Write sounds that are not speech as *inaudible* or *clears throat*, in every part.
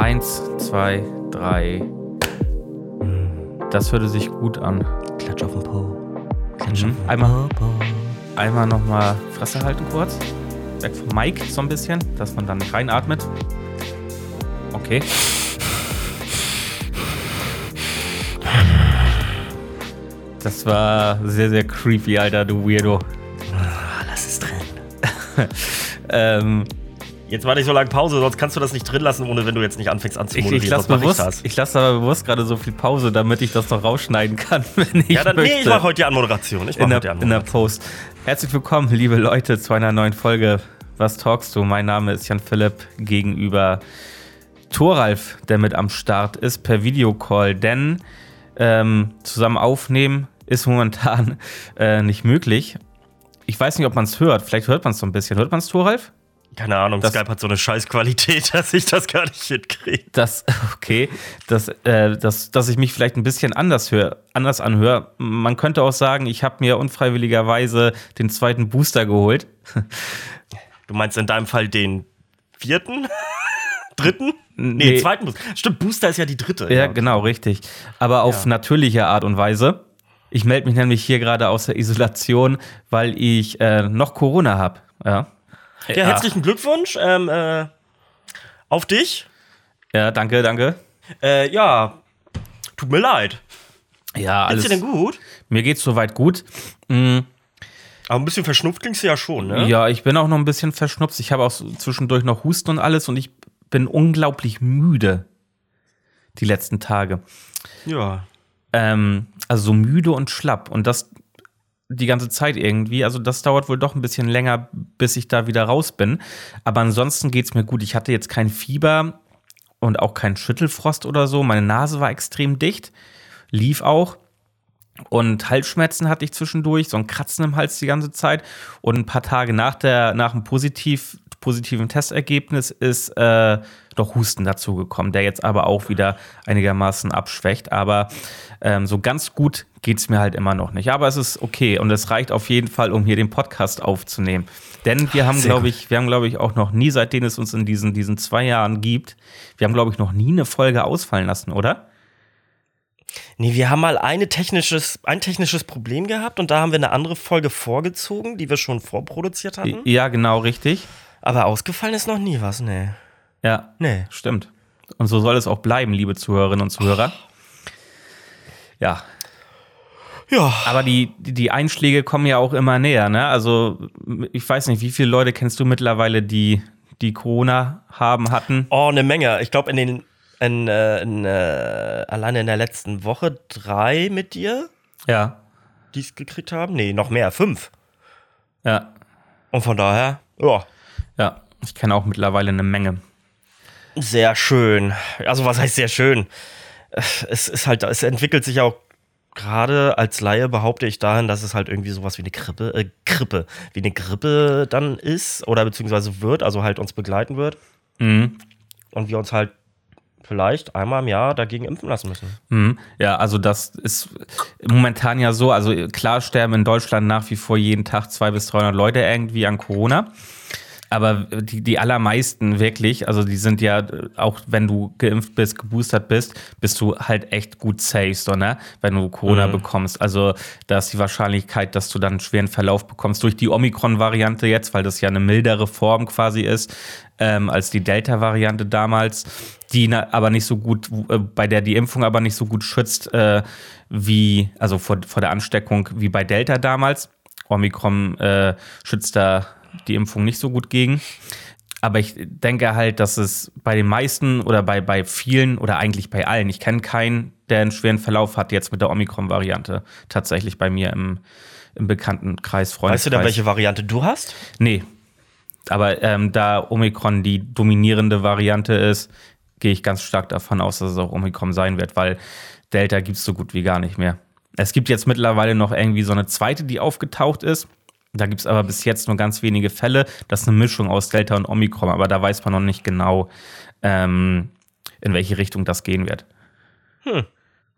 Eins, zwei, drei. Das hörte sich gut an. Klatsch auf den Po. Klatsch Mhm. auf den Einmal- Po. Einmal nochmal Fresse halten kurz. Weg vom Mic so ein bisschen, dass man dann nicht reinatmet. Okay. Das war sehr, sehr creepy, Alter, du Weirdo. Ah, lass es drin. *laughs* Ähm, Jetzt war nicht so lange Pause, sonst kannst du das nicht drin lassen, ohne wenn du jetzt nicht anfängst anzumoderieren. ich lasse bewusst, ich lass aber bewusst gerade so viel Pause, damit ich das noch rausschneiden kann, *laughs* wenn ich Ja, dann, möchte. nee, ich mache heute die Anmoderation. Ich mach in, heute die der, in der Anmoderation. Post. Herzlich willkommen, liebe Leute, zu einer neuen Folge. Was talkst du? Mein Name ist Jan Philipp gegenüber Thoralf, der mit am Start ist per Videocall, denn ähm, zusammen aufnehmen ist momentan äh, nicht möglich. Ich weiß nicht, ob man es hört. Vielleicht hört man es so ein bisschen. Hört man es, Thoralf? Keine Ahnung, Das- Skype hat so eine Scheißqualität, *laughs* dass ich das gar nicht hinkriege. Das, *laughs* okay, dass, äh, dass, dass ich mich vielleicht ein bisschen anders, hör, anders anhöre. Man könnte auch sagen, ich habe mir unfreiwilligerweise den zweiten Booster geholt. *laughs* Du meinst in deinem Fall den vierten? Dritten? Nee, Nee. zweiten Booster. Stimmt, Booster ist ja die dritte. Ja, genau, richtig. Aber auf Ja. natürliche Art und Weise. Ich melde mich nämlich hier gerade aus der Isolation, weil ich äh, noch Corona habe. Ja. Ja, herzlichen Glückwunsch ähm, äh, auf dich. Ja, danke, danke. Äh, ja, tut mir leid. Ja, Geht's alles. dir denn gut? Mir geht's soweit gut. Mm, Aber ein bisschen verschnupft klingst du ja schon, ne? Ja, ich bin auch noch ein bisschen verschnupft. Ich habe auch zwischendurch noch Husten und alles und ich bin unglaublich müde die letzten Tage. Ja. Ähm, also so müde und schlapp. Und das die ganze Zeit irgendwie. Also das dauert wohl doch ein bisschen länger, bis ich da wieder raus bin. Aber ansonsten geht's mir gut. Ich hatte jetzt kein Fieber und auch kein Schüttelfrost oder so. Meine Nase war extrem dicht, lief auch. Und Halsschmerzen hatte ich zwischendurch, so ein Kratzen im Hals die ganze Zeit. Und ein paar Tage nach, der, nach dem positiv, positiven Testergebnis ist äh, noch Husten dazugekommen, der jetzt aber auch wieder einigermaßen abschwächt. Aber ähm, so ganz gut geht es mir halt immer noch nicht. Aber es ist okay und es reicht auf jeden Fall, um hier den Podcast aufzunehmen. Denn wir haben, glaube ich, wir haben, glaube ich, auch noch nie, seitdem es uns in diesen, diesen zwei Jahren gibt, wir haben, glaube ich, noch nie eine Folge ausfallen lassen, oder? Nee, wir haben mal eine technisches, ein technisches Problem gehabt und da haben wir eine andere Folge vorgezogen, die wir schon vorproduziert hatten. Ja, genau, richtig. Aber ausgefallen ist noch nie was, nee. Ja, Nee. Stimmt. Und so soll es auch bleiben, liebe Zuhörerinnen und Zuhörer. Ja, Ja. aber die, die Einschläge kommen ja auch immer näher, ne? Also, ich weiß nicht, wie viele Leute kennst du mittlerweile, die, die Corona haben, hatten? Oh, eine Menge. Ich glaube, in den, in, äh, in, äh, alleine in der letzten Woche drei mit dir, Ja, die es gekriegt haben. Nee, noch mehr, fünf. ja, Und von daher, ja, ja. Ich kenne auch mittlerweile eine Menge. sehr schön. Also, was heißt sehr schön? Es ist halt, es entwickelt sich auch gerade als Laie behaupte ich dahin, dass es halt irgendwie sowas wie eine Grippe, äh, Grippe, wie eine Grippe dann ist oder beziehungsweise wird, also halt uns begleiten wird Mhm. und wir uns halt vielleicht einmal im Jahr dagegen impfen lassen müssen. Mhm. Ja, also das ist momentan ja so. Also klar sterben in Deutschland nach wie vor jeden Tag 200 bis 300 Leute irgendwie an Corona. Aber die, die allermeisten wirklich, also die sind ja, auch wenn du geimpft bist, geboostert bist, bist du halt echt gut safe, so, ne? wenn du Corona bekommst. Also da ist die Wahrscheinlichkeit, dass du dann einen schweren Verlauf bekommst durch die Omikron-Variante jetzt, weil das ja eine mildere Form quasi ist, ähm, als die Delta-Variante damals, die na, aber nicht so gut, äh, bei der die Impfung aber nicht so gut schützt, äh, wie, also vor, vor der Ansteckung wie bei Delta damals. Omikron äh, schützt da die Impfung nicht so gut gegen. Aber ich denke halt, dass es bei den meisten oder bei, bei vielen oder eigentlich bei allen, ich kenne keinen, der einen schweren Verlauf hat jetzt mit der Omikron-Variante. Tatsächlich bei mir im, im Bekanntenkreis, Freundeskreis. Weißt du denn, welche Variante du hast? Nee. Aber ähm, da Omikron die dominierende Variante ist, gehe ich ganz stark davon aus, dass es auch Omikron sein wird, weil Delta gibt es so gut wie gar nicht mehr. Es gibt jetzt mittlerweile noch irgendwie so eine zweite, die aufgetaucht ist. Da gibt es aber bis jetzt nur ganz wenige Fälle. Das ist eine Mischung aus Delta und Omikron, aber da weiß man noch nicht genau, ähm, in welche Richtung das gehen wird.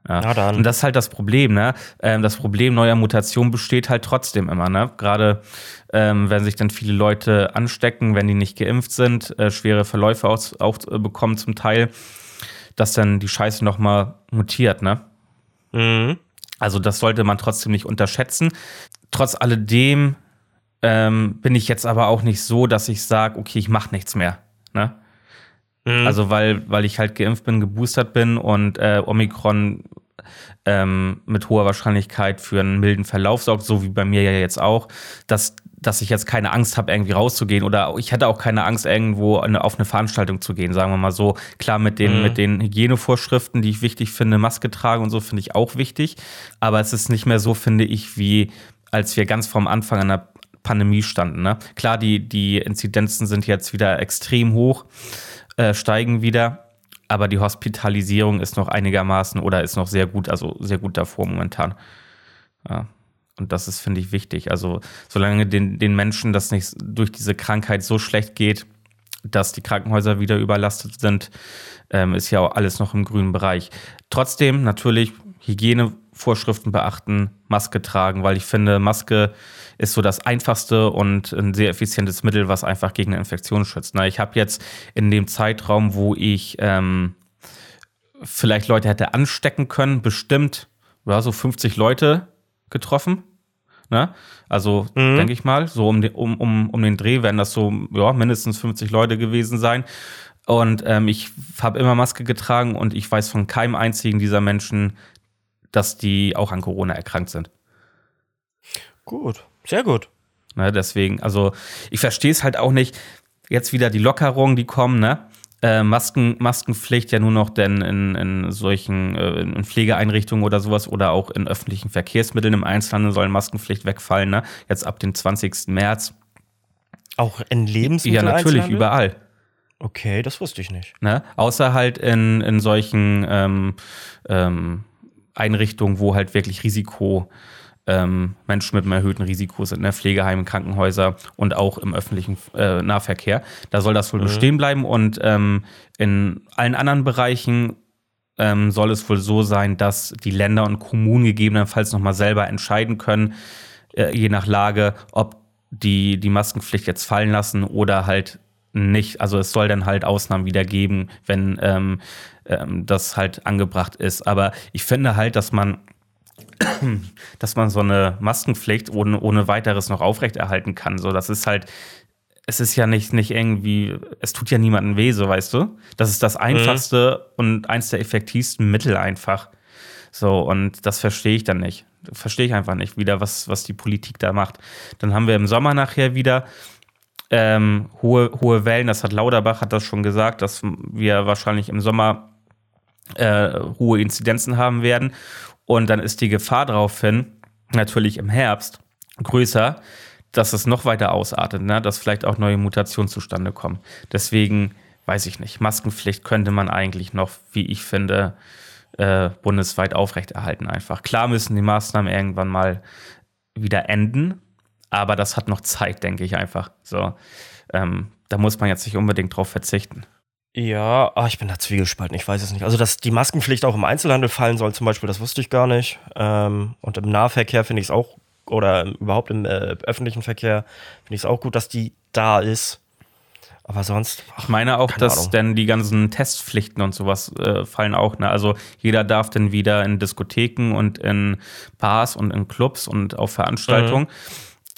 Ja. ja dann. Und das ist halt das Problem, ne? Ähm, das Problem neuer Mutationen besteht halt trotzdem immer, ne? Gerade ähm, wenn sich dann viele Leute anstecken, wenn die nicht geimpft sind, äh, schwere Verläufe auch, auch äh, bekommen zum Teil, dass dann die Scheiße nochmal mutiert, ne? Mhm. Also das sollte man trotzdem nicht unterschätzen. Trotz alledem ähm, bin ich jetzt aber auch nicht so, dass ich sage, okay, ich mache nichts mehr. Ne? Mhm. Also weil, weil ich halt geimpft bin, geboostert bin und äh, Omikron ähm, mit hoher Wahrscheinlichkeit für einen milden Verlauf sorgt, so wie bei mir ja jetzt auch, dass, dass ich jetzt keine Angst habe, irgendwie rauszugehen oder ich hatte auch keine Angst, irgendwo eine, auf eine Veranstaltung zu gehen, sagen wir mal so. Klar, mit den, mhm. mit den Hygienevorschriften, die ich wichtig finde, Maske tragen und so finde ich auch wichtig, aber es ist nicht mehr so, finde ich, wie als wir ganz vom Anfang an der Pandemie standen. Ne? Klar, die, die Inzidenzen sind jetzt wieder extrem hoch, äh, steigen wieder, aber die Hospitalisierung ist noch einigermaßen oder ist noch sehr gut, also sehr gut davor momentan. Ja. Und das ist, finde ich, wichtig. Also, solange den, den Menschen das nicht durch diese Krankheit so schlecht geht, dass die Krankenhäuser wieder überlastet sind, ähm, ist ja auch alles noch im grünen Bereich. Trotzdem natürlich Hygienevorschriften beachten, Maske tragen, weil ich finde, Maske ist so das einfachste und ein sehr effizientes Mittel, was einfach gegen eine Infektion schützt. Na, ich habe jetzt in dem Zeitraum, wo ich ähm, vielleicht Leute hätte anstecken können, bestimmt ja, so 50 Leute getroffen. Ne? Also mhm. denke ich mal, so um den, um, um, um den Dreh werden das so ja, mindestens 50 Leute gewesen sein. Und ähm, ich habe immer Maske getragen und ich weiß von keinem einzigen dieser Menschen, dass die auch an Corona erkrankt sind. Gut. Sehr gut. Ne, deswegen, also ich verstehe es halt auch nicht. Jetzt wieder die Lockerungen, die kommen, ne? Äh, Masken, Maskenpflicht ja nur noch denn in, in solchen äh, in Pflegeeinrichtungen oder sowas oder auch in öffentlichen Verkehrsmitteln im Einzelhandel sollen Maskenpflicht wegfallen, ne? Jetzt ab dem 20. März. Auch in Lebensmitteln? Ja, natürlich, überall. Okay, das wusste ich nicht. Ne? Außer halt in, in solchen ähm, ähm, Einrichtungen, wo halt wirklich Risiko ähm, Menschen mit einem erhöhten Risiko sind, ne? Pflegeheime, Krankenhäuser und auch im öffentlichen äh, Nahverkehr. Da soll das wohl mhm. bestehen bleiben und ähm, in allen anderen Bereichen ähm, soll es wohl so sein, dass die Länder und Kommunen gegebenenfalls nochmal selber entscheiden können, äh, je nach Lage, ob die die Maskenpflicht jetzt fallen lassen oder halt nicht. Also es soll dann halt Ausnahmen wieder geben, wenn ähm, ähm, das halt angebracht ist. Aber ich finde halt, dass man *clears throat* dass man so eine Maskenpflicht ohne, ohne weiteres noch aufrechterhalten kann. So, das ist halt, es ist ja nicht, nicht irgendwie, es tut ja niemandem weh, so weißt du. Das ist das einfachste mhm. und eins der effektivsten Mittel einfach. So, und das verstehe ich dann nicht. Verstehe ich einfach nicht wieder, was, was die Politik da macht. Dann haben wir im Sommer nachher wieder ähm, hohe, hohe Wellen, das hat Lauterbach, hat das schon gesagt, dass wir wahrscheinlich im Sommer äh, hohe Inzidenzen haben werden. Und dann ist die Gefahr daraufhin, natürlich im Herbst, größer, dass es noch weiter ausartet, ne? dass vielleicht auch neue Mutationen zustande kommen. Deswegen weiß ich nicht. Maskenpflicht könnte man eigentlich noch, wie ich finde, äh, bundesweit aufrechterhalten einfach. Klar müssen die Maßnahmen irgendwann mal wieder enden, aber das hat noch Zeit, denke ich einfach. So, ähm, da muss man jetzt nicht unbedingt drauf verzichten. Ja, ah, ich bin da zwiegespalten, ich weiß es nicht. Also, dass die Maskenpflicht auch im Einzelhandel fallen soll, zum Beispiel, das wusste ich gar nicht. Ähm, und im Nahverkehr finde ich es auch, oder überhaupt im äh, öffentlichen Verkehr finde ich es auch gut, dass die da ist. Aber sonst. Ach, ich meine auch, dass Ahnung. denn die ganzen Testpflichten und sowas äh, fallen auch. Ne? Also jeder darf dann wieder in Diskotheken und in Bars und in Clubs und auf Veranstaltungen.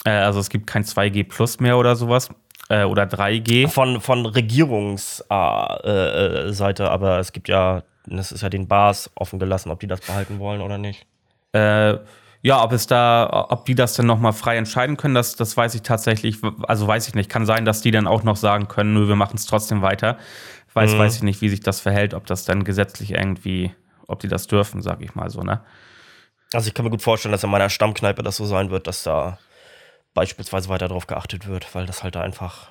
Mhm. Äh, also es gibt kein 2G Plus mehr oder sowas äh, oder 3G. Von, von Regierungsseite, äh, äh, aber es gibt ja, das ist ja den Bars offen gelassen, ob die das behalten wollen oder nicht. Äh, ja, ob es da, ob die das dann nochmal frei entscheiden können, das, das weiß ich tatsächlich, also weiß ich nicht. Kann sein, dass die dann auch noch sagen können, nö, wir machen es trotzdem weiter. Weiß, mhm. weiß ich nicht, wie sich das verhält, ob das dann gesetzlich irgendwie, ob die das dürfen, sag ich mal so, ne? Also ich kann mir gut vorstellen, dass in meiner Stammkneipe das so sein wird, dass da beispielsweise weiter darauf geachtet wird, weil das halt da einfach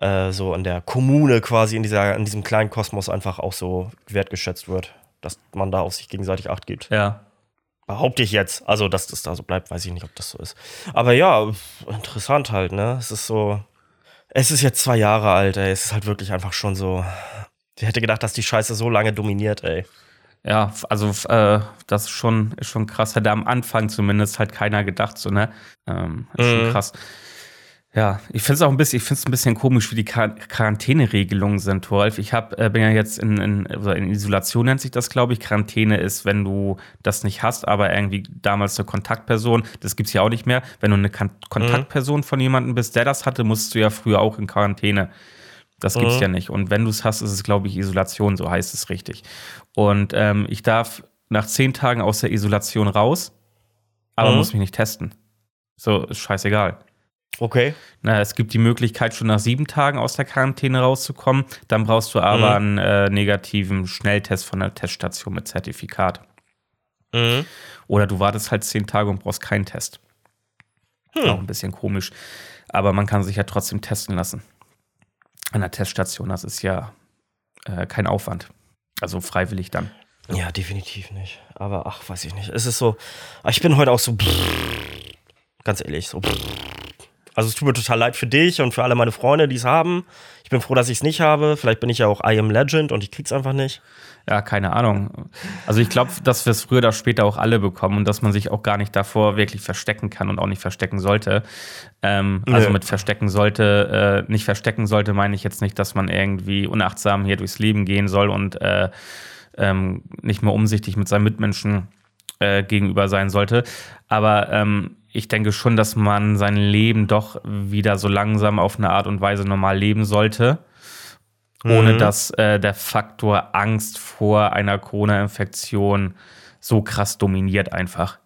äh, so in der Kommune quasi, in, dieser, in diesem kleinen Kosmos einfach auch so wertgeschätzt wird, dass man da auf sich gegenseitig Acht gibt. Ja. Behaupte ich jetzt. Also, dass das da so bleibt, weiß ich nicht, ob das so ist. Aber ja, interessant halt, ne? Es ist so. Es ist jetzt zwei Jahre alt, ey. Es ist halt wirklich einfach schon so. Ich hätte gedacht, dass die Scheiße so lange dominiert, ey. Ja, also äh, das ist schon, ist schon krass. Hätte am Anfang zumindest halt keiner gedacht, so, ne? Ähm, ist schon Mhm. krass. Ja, ich finde es auch ein bisschen, ich finde es ein bisschen komisch, wie die Quar- Quarantäneregelungen sind, Wolf. Ich hab, äh, bin ja jetzt in, in, also in Isolation nennt sich das, glaube ich. Quarantäne ist, wenn du das nicht hast, aber irgendwie damals eine Kontaktperson, das gibt's ja auch nicht mehr. Wenn du eine Kan Kontaktperson von jemandem bist, der das hatte, musst du ja früher auch in Quarantäne. Das gibt's Mhm. ja nicht. Und wenn du es hast, ist es, glaube ich, Isolation, so heißt es richtig. Und ähm, ich darf nach zehn Tagen aus der Isolation raus, aber Mhm. muss mich nicht testen. So, ist scheißegal. Okay. Na, es gibt die Möglichkeit, schon nach sieben Tagen aus der Quarantäne rauszukommen. Dann brauchst du aber einen äh, negativen Schnelltest von der Teststation mit Zertifikat. Mhm. Oder du wartest halt zehn Tage und brauchst keinen Test. Hm. Auch ein bisschen komisch. Aber man kann sich ja trotzdem testen lassen. An der Teststation, das ist ja äh, kein Aufwand. Also freiwillig dann. Ja, definitiv nicht. Aber ach, weiß ich nicht. Es ist so. ah, Ich bin heute auch so. Ganz ehrlich, so. Also es tut mir total leid für dich und für alle meine Freunde, die es haben. Ich bin froh, dass ich es nicht habe. Vielleicht bin ich ja auch I am Legend und ich krieg's einfach nicht. Ja, keine Ahnung. Also ich glaube, dass wir es früher oder später auch alle bekommen und dass man sich auch gar nicht davor wirklich verstecken kann und auch nicht verstecken sollte. Ähm, Also Nö. mit verstecken sollte, äh, nicht verstecken sollte, meine ich jetzt nicht, dass man irgendwie unachtsam hier durchs Leben gehen soll und äh, ähm, nicht mehr umsichtig mit seinen Mitmenschen äh, gegenüber sein sollte. Aber ähm, ich denke schon, dass man sein Leben doch wieder so langsam auf eine Art und Weise normal leben sollte ohne Mhm. dass äh, der Faktor Angst vor einer Corona-Infektion so krass dominiert einfach.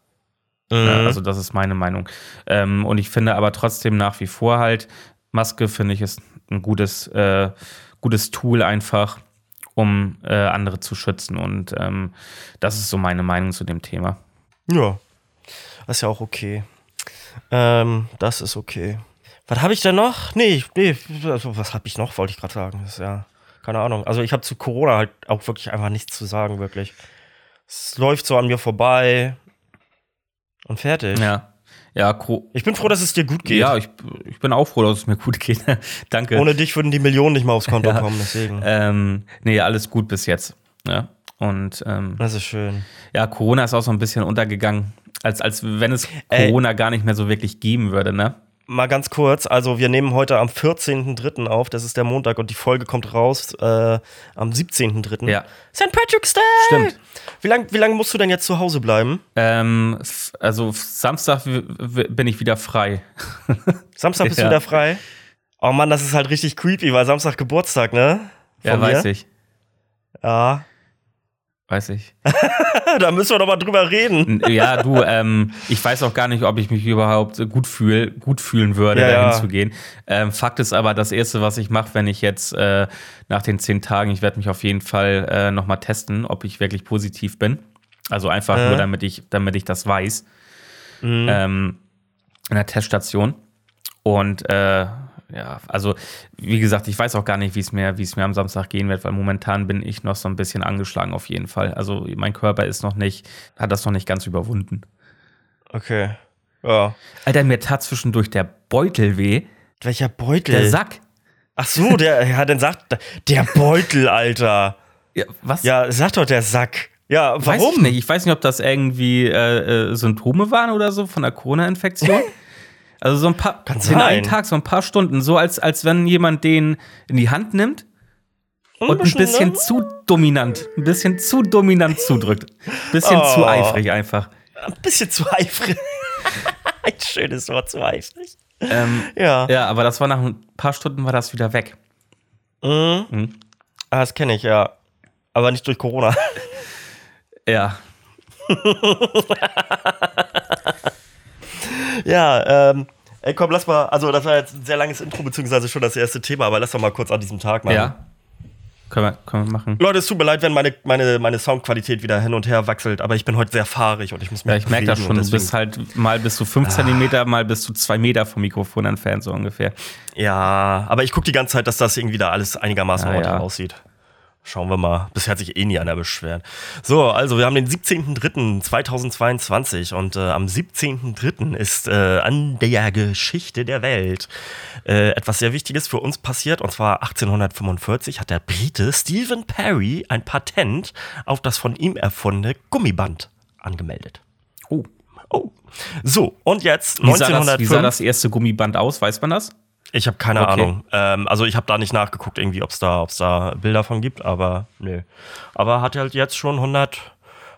Ja, Mhm. also das ist meine Meinung. Ähm, und ich finde aber trotzdem nach wie vor halt, Maske finde ich ist ein gutes, äh, gutes Tool einfach, um äh, andere zu schützen. Und ähm, das ist so meine Meinung zu dem Thema. Ja. Das ist ja auch okay. Ähm, das ist okay. Was habe ich denn noch? Nee, nee, also, was habe ich noch, wollte ich gerade sagen. Das ist ja, keine Ahnung. Also ich habe zu Corona halt auch wirklich einfach nichts zu sagen, wirklich. Es läuft so an mir vorbei und fertig. Ja. Ja, Ich bin froh, dass es dir gut geht. ja ich, ich bin auch froh, dass es mir gut geht. *laughs* Danke. Ohne dich würden die Millionen nicht mal aufs Konto *laughs* Ja. kommen, deswegen. ähm, nee, alles gut bis jetzt. Ja. Und ähm, Das ist schön. Ja, Corona ist auch so ein bisschen untergegangen, als, als wenn es Ey. Corona gar nicht mehr so wirklich geben würde, ne? Mal ganz kurz, also wir nehmen heute am 14.03. auf, das ist der Montag und die Folge kommt raus äh, am 17.03. Ja. St. Patrick's Day! Stimmt. Wie lange wie lang musst du denn jetzt zu Hause bleiben? Ähm, also Samstag bin ich wieder frei. *laughs* Samstag bist Ja. du wieder frei? Oh Mann, das ist halt richtig creepy, weil Samstag Geburtstag, ne? Ja, Von weiß mir? ich. Ja. Weiß ich. *laughs* da müssen wir doch mal drüber reden. Ja, du, ähm, ich weiß auch gar nicht, ob ich mich überhaupt gut, fühl, gut fühlen würde, Ja, da ja. hinzugehen. Ähm, Fakt ist aber, das Erste, was ich mache, wenn ich jetzt äh, nach den zehn Tagen, ich werde mich auf jeden Fall äh, nochmal testen, ob ich wirklich positiv bin. Also einfach Äh. nur, damit ich, damit ich das weiß. Mhm. ähm, in der Teststation. Und äh, ja, also wie gesagt, ich weiß auch gar nicht, wie es mir, wie es mir am Samstag gehen wird, weil momentan bin ich noch so ein bisschen angeschlagen auf jeden Fall. Also mein Körper ist noch nicht, hat das noch nicht ganz überwunden. Okay. Ja. Alter, mir tat zwischendurch der Beutel weh. Welcher Beutel? Der Sack. Ach so, der, *laughs* ja, dann sagt der Beutel, Alter. Ja, was? Ja, sag doch der Sack. Ja, Weiß warum? ich nicht. Ich weiß nicht, ob das irgendwie äh, äh, Symptome waren oder so von der Corona-Infektion. *laughs* Also so ein paar, Kann sein. einen Tag, so ein paar Stunden, so als, als wenn jemand den in die Hand nimmt und ein bisschen ne? zu dominant, ein bisschen zu dominant zudrückt. Ein bisschen Oh. zu eifrig einfach. Ein bisschen zu eifrig. *laughs* Ein schönes Wort, zu eifrig. Ähm, Ja. ja, aber das war nach ein paar Stunden war das wieder weg. Mhm. Mhm. Ah, das kenne ich, ja. Aber nicht durch Corona. Ja, *laughs* ja, ähm, ey, komm, lass mal, also das war jetzt ein sehr langes Intro, beziehungsweise schon das erste Thema, aber lass doch mal kurz an diesem Tag machen. ja. Können wir, können wir machen. Leute, es tut mir leid, wenn meine, meine, meine Soundqualität wieder hin und her wechselt, aber ich bin heute sehr fahrig und ich muss mich Ja, ich merke das schon. Du bist halt mal bist du fünf Zentimeter, mal bist du zwei Meter vom Mikrofon entfernt, so ungefähr. Ja, aber ich gucke die ganze Zeit, dass das irgendwie da alles einigermaßen Ah, ordentlich ja. aussieht. Schauen wir mal. Bisher hat sich eh nie einer beschwert. So, also wir haben den 17.03.2022 und äh, am 17.03. ist äh, an der Geschichte der Welt äh, etwas sehr Wichtiges für uns passiert. Und zwar 1845 hat der Brite Stephen Perry ein Patent auf das von ihm erfundene Gummiband angemeldet. Oh. Oh. So, und jetzt Wie sah, das, 1905. wie sah das erste Gummiband aus? Weiß man das? Ich habe keine Okay. Ahnung. Ähm, also ich habe da nicht nachgeguckt, irgendwie, ob es da, ob's da Bilder von gibt, aber nö. Aber hat halt jetzt schon 100,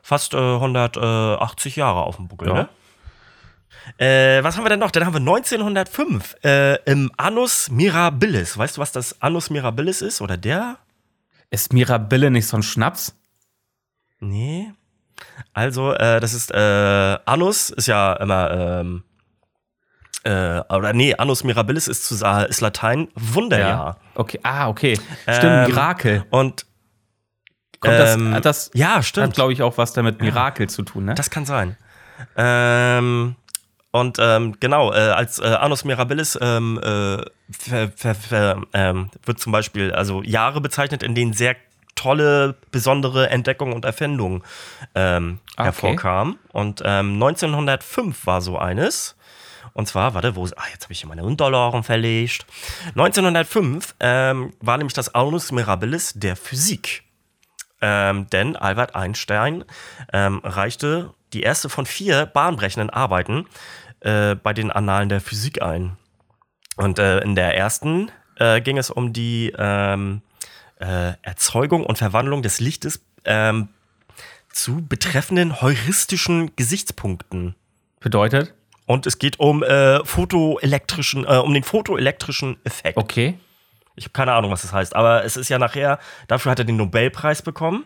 fast äh, 180 Jahre auf dem Buckel, Ja. ne? Äh, was haben wir denn noch? Dann haben wir 1905 äh, im Annus Mirabilis. Weißt du, was das Annus Mirabilis ist? Oder der? Ist Mirabelle nicht so ein Schnaps? Nee. Also, äh, das ist, äh, Annus ist ja immer, ähm, äh, oder nee, Annus Mirabilis ist, zu, ist Latein Wunderjahr. Okay. Ah, okay. Ähm, Stimmt, Mirakel. Und Kommt das, ähm, hat das ja, hat, stimmt. glaube ich, auch was damit Mirakel zu tun, ne? Das kann sein. Ähm, und ähm, genau, äh, als äh, Annus Mirabilis ähm, äh, ver, ver, ver, ähm, wird zum Beispiel also Jahre bezeichnet, in denen sehr tolle, besondere Entdeckungen und Erfindungen ähm, Ah, okay. hervorkamen. Und ähm, 1905 war so eines. Und zwar, warte, wo, ah, jetzt habe ich hier meine Unterlagen verlegt. 1905 ähm, war nämlich das Annus Mirabilis der Physik. Ähm, denn Albert Einstein ähm, reichte die erste von vier bahnbrechenden Arbeiten äh, bei den Annalen der Physik ein. Und äh, in der ersten äh, ging es um die ähm, äh, Erzeugung und Verwandlung des Lichtes ähm, zu betreffenden heuristischen Gesichtspunkten. Bedeutet? Und es geht um äh, photoelektrischen, äh, um den photoelektrischen Effekt. Okay. Ich habe keine Ahnung, was das heißt, aber es ist ja nachher, dafür hat er den Nobelpreis bekommen.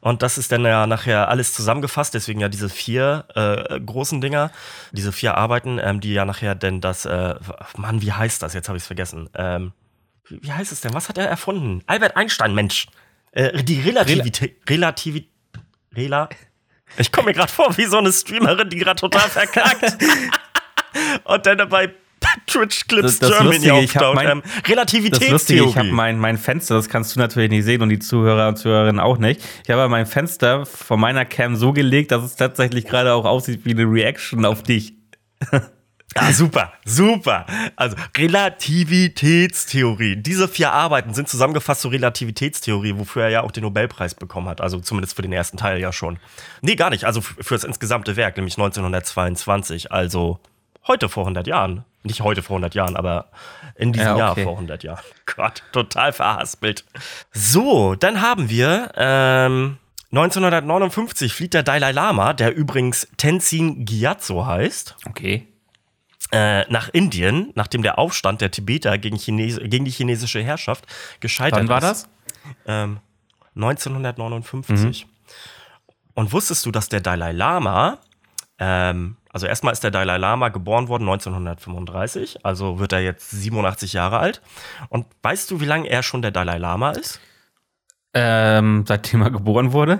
Und das ist dann ja nachher alles zusammengefasst, deswegen ja diese vier äh, großen Dinger, diese vier Arbeiten, ähm, die ja nachher denn das, äh, Mann, wie heißt das? Jetzt habe ich es vergessen. Ähm, wie heißt es denn? Was hat er erfunden? Albert Einstein, Mensch. Äh, die Relativität. Relativität. Rela. Ich komme mir gerade vor wie so eine Streamerin, die gerade total verkackt. *laughs* Und dann dabei Twitch Clips Das- das Germany Lustige, ich mein- ähm, Das Lustige, Relativitätstheorie. ich habe mein, mein Fenster, das kannst du natürlich nicht sehen und die Zuhörer und Zuhörerinnen auch nicht. Ich habe mein Fenster von meiner Cam so gelegt, dass es tatsächlich gerade auch aussieht wie eine Reaction auf dich. *laughs* Ah, super, super. Also Relativitätstheorie. Diese vier Arbeiten sind zusammengefasst zur Relativitätstheorie, wofür er ja auch den Nobelpreis bekommen hat. Also zumindest für den ersten Teil ja schon. Nee, gar nicht. Also für das insgesamte Werk, nämlich 1922. Also heute vor 100 Jahren. Nicht heute vor 100 Jahren, aber in diesem Ja, Jahr okay. vor 100 Jahren. *laughs* Gott, total verhaspelt. So, dann haben wir ähm, 1959 flieht der Dalai Lama, der übrigens Tenzin Gyatso heißt Okay. Äh, nach Indien, nachdem der Aufstand der Tibeter gegen, Chines gegen die chinesische Herrschaft gescheitert Wann war ist. das? Ähm, 1959. Mhm. Und wusstest du, dass der Dalai Lama, ähm, also erstmal ist der Dalai Lama geboren worden 1935, also wird er jetzt 87 Jahre alt. Und weißt du, wie lange er schon der Dalai Lama ist? Ähm, seitdem er geboren wurde?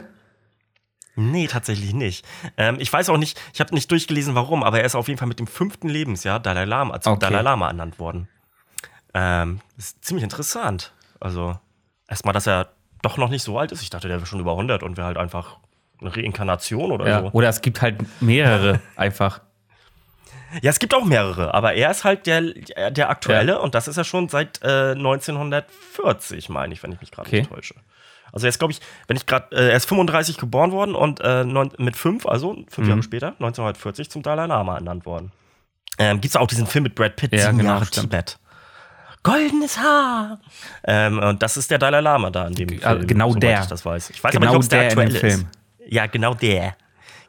Nee, tatsächlich nicht. Ähm, ich weiß auch nicht, ich habe nicht durchgelesen, warum, aber er ist auf jeden Fall mit dem fünften Lebensjahr Dalai Lama, zum Okay. Dalai Lama ernannt worden. Ähm, das ist ziemlich interessant. Also, erstmal, dass er doch noch nicht so alt ist. Ich dachte, der wäre schon über 100 und wäre halt einfach eine Reinkarnation oder Ja. so. Oder es gibt halt mehrere *laughs* einfach. Ja, es gibt auch mehrere, aber er ist halt der, der aktuelle und das ist er schon seit äh, 1940, meine ich, wenn ich mich gerade Okay. nicht täusche. Also er ist, glaube ich, wenn ich gerade, äh, er ist 35 geboren worden und äh, neun, mit fünf, also fünf Mhm. Jahre später, 1940 zum Dalai Lama ernannt worden. Ähm, Gibt es auch diesen Film mit Brad Pitt, Ja, Sieben genau, Jahre stimmt. Tibet. Goldenes Haar. Ähm, und das ist der Dalai Lama da in dem Ja, Film. genau der. Ich das weiß. Ich weiß Genau aber nicht, ob es der, der Film. ist. Ja, genau der.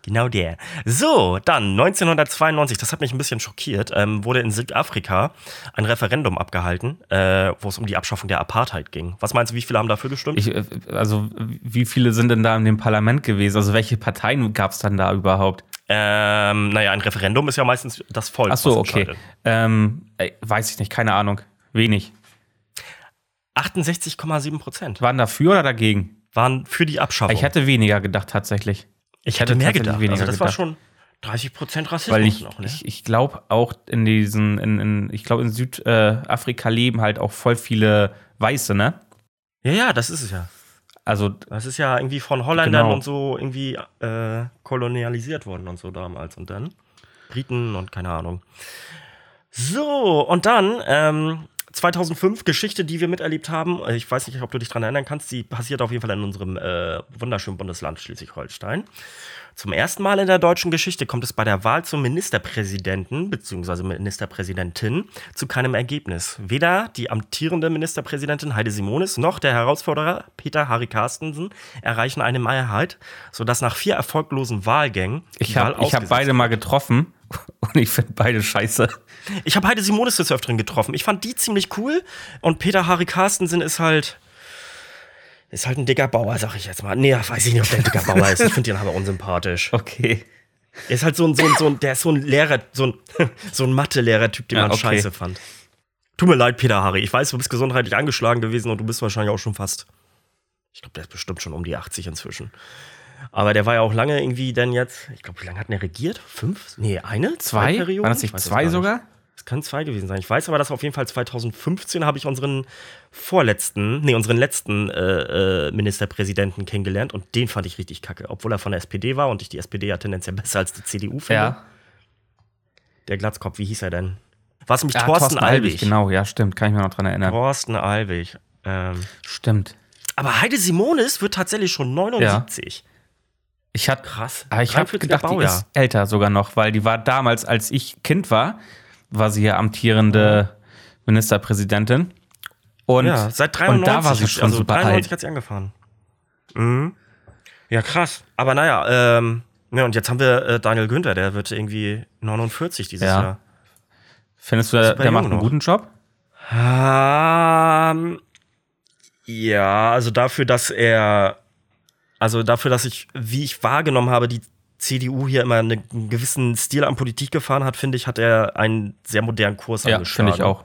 Genau der. So, dann 1992, das hat mich ein bisschen schockiert, ähm, wurde in Südafrika ein Referendum abgehalten, äh, wo es um die Abschaffung der Apartheid ging. Was meinst du, wie viele haben dafür gestimmt? Ich, äh, also, wie viele sind denn da in dem Parlament gewesen? Also, welche Parteien gab es dann da überhaupt? ähm, naja, ein Referendum ist ja meistens das Volk. Ach so, okay. Ähm, weiß ich nicht, keine Ahnung. Wenig. 68,7 Prozent Waren dafür oder dagegen? waren für die Abschaffung. Ich hätte weniger gedacht, tatsächlich. Ich hätte mehr gedacht. weniger Also das war gedacht. schon 30 Prozent Rassismus Weil ich, noch, ne? ich, ich glaube auch in diesen, in, in, ich glaube in Südafrika leben halt auch voll viele Weiße, ne? ja, ja, das ist es ja. Also, Das ist ja irgendwie von Holländern Genau. und so irgendwie äh, kolonialisiert worden und so damals. Und dann Briten und keine Ahnung. So, und dann ähm, 2005, Geschichte, die wir miterlebt haben. Ich weiß nicht, ob du dich daran erinnern kannst. Die passiert auf jeden Fall in unserem äh, wunderschönen Bundesland Schleswig-Holstein. Zum ersten Mal in der deutschen Geschichte kommt es bei der Wahl zum Ministerpräsidenten bzw. Ministerpräsidentin zu keinem Ergebnis. Weder die amtierende Ministerpräsidentin Heide Simonis noch der Herausforderer Peter Harry Carstensen erreichen eine Mehrheit, sodass nach vier erfolglosen Wahlgängen ich habe hab beide mal getroffen *laughs* und ich finde beide scheiße. ich habe Heide Simonis des Öfteren getroffen. Ich fand die ziemlich cool. Und Peter Harry Carstensen ist halt. Ist halt ein dicker Bauer, sag ich jetzt mal. Nee, weiß ich nicht, ob der ein dicker Bauer ist. Ich finde den aber unsympathisch. *laughs* Okay. Er ist halt so ein, so ein, so ein, der ist so ein Lehrer, so ein, *laughs* so ein Mathe-Lehrer-Typ, den Ja, man okay. scheiße fand. Tut mir leid, Peter Harry. Ich weiß, du bist gesundheitlich angeschlagen gewesen und du bist wahrscheinlich auch schon fast. Ich glaube, der ist bestimmt schon um die 80 inzwischen. Aber der war ja auch lange irgendwie dann jetzt. Ich glaube, wie lange hat der regiert? Fünf? Nee, eine? Zwei? Perioden? Waren das Ich nicht zwei nicht. sogar? Es kann zwei gewesen sein. Ich weiß aber, dass auf jeden Fall 2015 habe ich unseren vorletzten, nee, unseren letzten äh, äh, Ministerpräsidenten kennengelernt und den fand ich richtig kacke, obwohl er von der SPD war und ich die SPD ja tendenziell *laughs* besser als die CDU finde. Ja. Der Glatzkopf, wie hieß er denn? War es nämlich Ja, Thorsten, Albig? Genau, ja, stimmt. Kann ich mich noch dran erinnern. Thorsten Albig. Ähm, Stimmt. aber Heide Simonis wird tatsächlich schon 79. Ich hatte Krass. Ah, ich habe 43er gedacht, die Baujahr. ist älter sogar noch, weil die war damals, als ich Kind war, war sie ja amtierende Ministerpräsidentin. Und, ja, seit 93. und da war sie schon also super 93 alt. hat sie angefahren. Mhm. Ja, krass. Aber naja, ähm, ja, und jetzt haben wir äh, Daniel Günther, der wird irgendwie 49 dieses Ja. Jahr. Findest du, der, der macht einen noch. guten Job? Ähm, ja, also dafür, dass er, also dafür, dass ich, wie ich wahrgenommen habe, die CDU hier immer eine- einen gewissen Stil an Politik gefahren hat, finde ich, hat er einen sehr modernen Kurs Ja, angeschlagen. finde ich auch.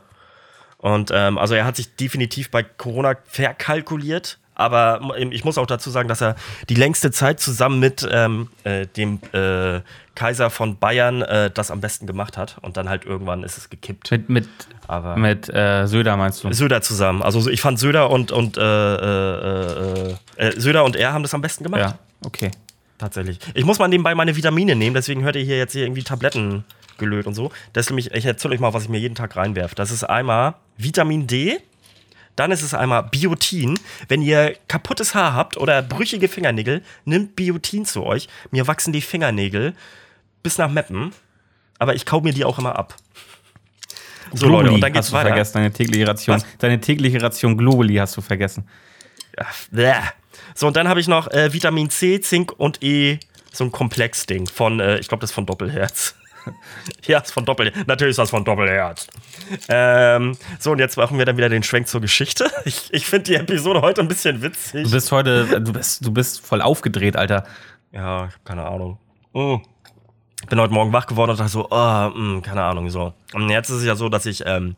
Und ähm, also er hat sich definitiv bei Corona verkalkuliert. Aber ich muss auch dazu sagen, dass er die längste Zeit zusammen mit ähm, äh, dem äh, Kaiser von Bayern äh, das am besten gemacht hat. Und dann halt irgendwann ist es gekippt. Mit, mit, Aber mit äh, Söder meinst du? Söder zusammen. Also ich fand Söder und, und äh, äh, Söder und er haben das am besten gemacht. Ja, okay. Tatsächlich. Ich muss mal nebenbei meine Vitamine nehmen, deswegen hört ihr hier jetzt hier irgendwie Tabletten gelöt und so. Das ist nämlich, ich erzähle euch mal, was ich mir jeden Tag reinwerfe. Das ist einmal Vitamin D, dann ist es einmal Biotin. Wenn ihr kaputtes Haar habt oder brüchige Fingernägel, nimmt Biotin zu euch. Mir wachsen die Fingernägel bis nach Meppen, aber ich kau mir die auch immer ab. So Leute, und dann geht's hast du weiter. vergessen, deine tägliche Ration. Was? Deine tägliche Ration Globuli hast du vergessen. Bäh. So, und dann habe ich noch äh, Vitamin C, Zink und E, so ein Komplex-Ding von, äh, ich glaube, das ist von Doppelherz. *laughs* ja, ist von Doppelherz. Natürlich ist das von Doppelherz. Ähm, so, und jetzt machen wir dann wieder den Schwenk zur Geschichte. *laughs* Ich, ich finde die Episode heute ein bisschen witzig. Du bist heute, du bist, du bist voll aufgedreht, Alter. Ja, ich keine Ahnung. Ich bin heute Morgen wach geworden und dachte so, oh, mm, keine Ahnung, so. Und jetzt ist es ja so, dass ich, ähm,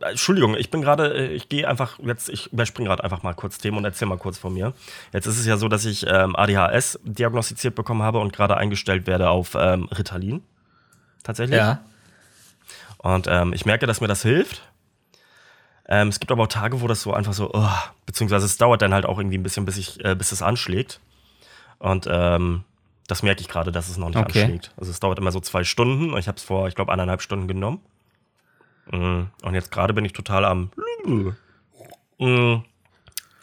äh, Entschuldigung, ich bin gerade, äh, ich gehe einfach, jetzt, ich überspringe gerade einfach mal kurz Themen und erzähl mal kurz von mir. Jetzt ist es ja so, dass ich ähm, ADHS diagnostiziert bekommen habe und gerade eingestellt werde auf ähm, Ritalin. Tatsächlich. Und ähm, ich merke, dass mir das hilft. Ähm, es gibt aber auch Tage, wo das so einfach so, oh, beziehungsweise es dauert dann halt auch irgendwie ein bisschen, bis, ich, äh, bis es anschlägt. Und ähm, das merke ich gerade, dass es noch nicht Okay. anschlägt. Also es dauert immer so zwei Stunden. Ich habe es vor, ich glaube, eineinhalb Stunden genommen. Mm, Und jetzt gerade bin ich total am. Mm.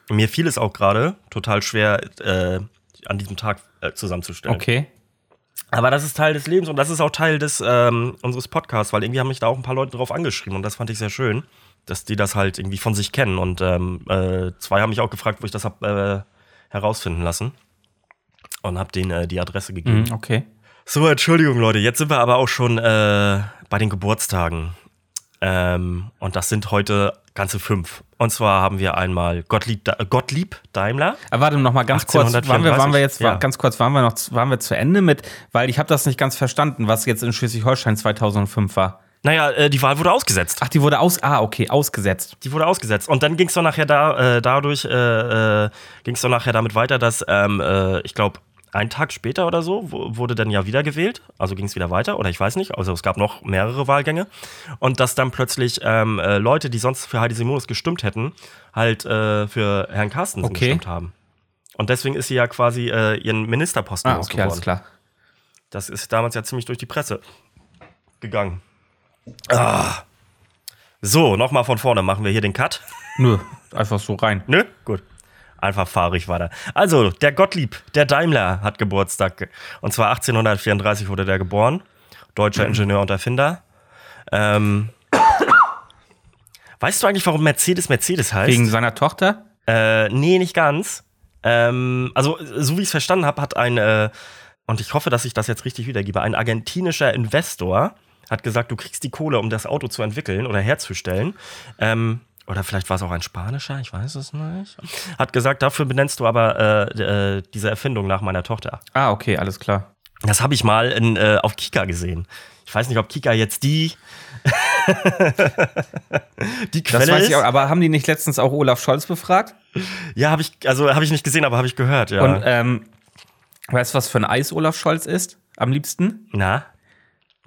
Mir fiel es auch gerade total schwer, äh, an diesem Tag äh, zusammenzustellen. Okay. Aber das ist Teil des Lebens und das ist auch Teil des ähm, unseres Podcasts, weil irgendwie haben mich da auch ein paar Leute drauf angeschrieben und das fand ich sehr schön, dass die das halt irgendwie von sich kennen. Und ähm, äh, zwei haben mich auch gefragt, wo ich das hab äh, herausfinden lassen. Und hab denen äh, die Adresse gegeben. Mhm, okay. So, Entschuldigung, Leute. Jetzt sind wir aber auch schon äh, bei den Geburtstagen. Ähm, und das sind heute ganze fünf. Und zwar haben wir einmal Gottlieb, äh, Gottlieb Daimler. Aber warte noch mal ganz kurz. Waren wir, waren wir jetzt 1834? Ja. ganz kurz, waren wir noch, waren wir zu Ende mit, weil ich habe das nicht ganz verstanden, was jetzt in Schleswig-Holstein 2005 war. Naja, äh, die Wahl wurde ausgesetzt. Ach, die wurde aus, ah, okay, ausgesetzt. Die wurde ausgesetzt. Und dann ging es doch nachher da, äh, dadurch, äh, äh, ging es doch nachher damit weiter, dass, ähm, äh, ich glaube, einen Tag später oder so wurde dann ja wieder gewählt. Also ging es wieder weiter, oder ich weiß nicht. Also es gab noch mehrere Wahlgänge. Und dass dann plötzlich ähm, äh, Leute, die sonst für Heidi Simonis gestimmt hätten, halt äh, für Herrn Carstensen Okay. gestimmt haben. Und deswegen ist sie ja quasi äh, ihren Ministerposten Ah, okay, alles klar. Das ist damals ja ziemlich durch die Presse gegangen. Ah. So, nochmal von vorne. Machen wir hier den Cut. Nö, einfach so rein. Nö? Gut. Einfach fahre ich weiter. Also, der Gottlieb, der Daimler, hat Geburtstag. Und zwar 1834 wurde der geboren. Deutscher Ingenieur und Erfinder. Ähm, *coughs* weißt du eigentlich, warum Mercedes Mercedes heißt? Wegen seiner Tochter? Äh, nee, nicht ganz. Ähm, also, so wie ich es verstanden habe, hat ein, äh, und ich hoffe, dass ich das jetzt richtig wiedergebe, ein argentinischer Investor hat gesagt, du kriegst die Kohle, um das Auto zu entwickeln oder herzustellen. Ähm, oder vielleicht war es auch ein spanischer, ich weiß es nicht. Hat gesagt, dafür benennst du aber äh, äh, diese Erfindung nach meiner Tochter. Ah, okay, alles klar. Das habe ich mal in, äh, auf Kika gesehen. Ich weiß nicht, ob Kika jetzt die, *laughs* die Quelle Das weiß ist. ich auch, aber haben die nicht letztens auch Olaf Scholz befragt? Ja, habe ich, also habe ich nicht gesehen, aber habe ich gehört, ja. Und ähm, weißt du, was für ein Eis Olaf Scholz isst? Am liebsten? Na?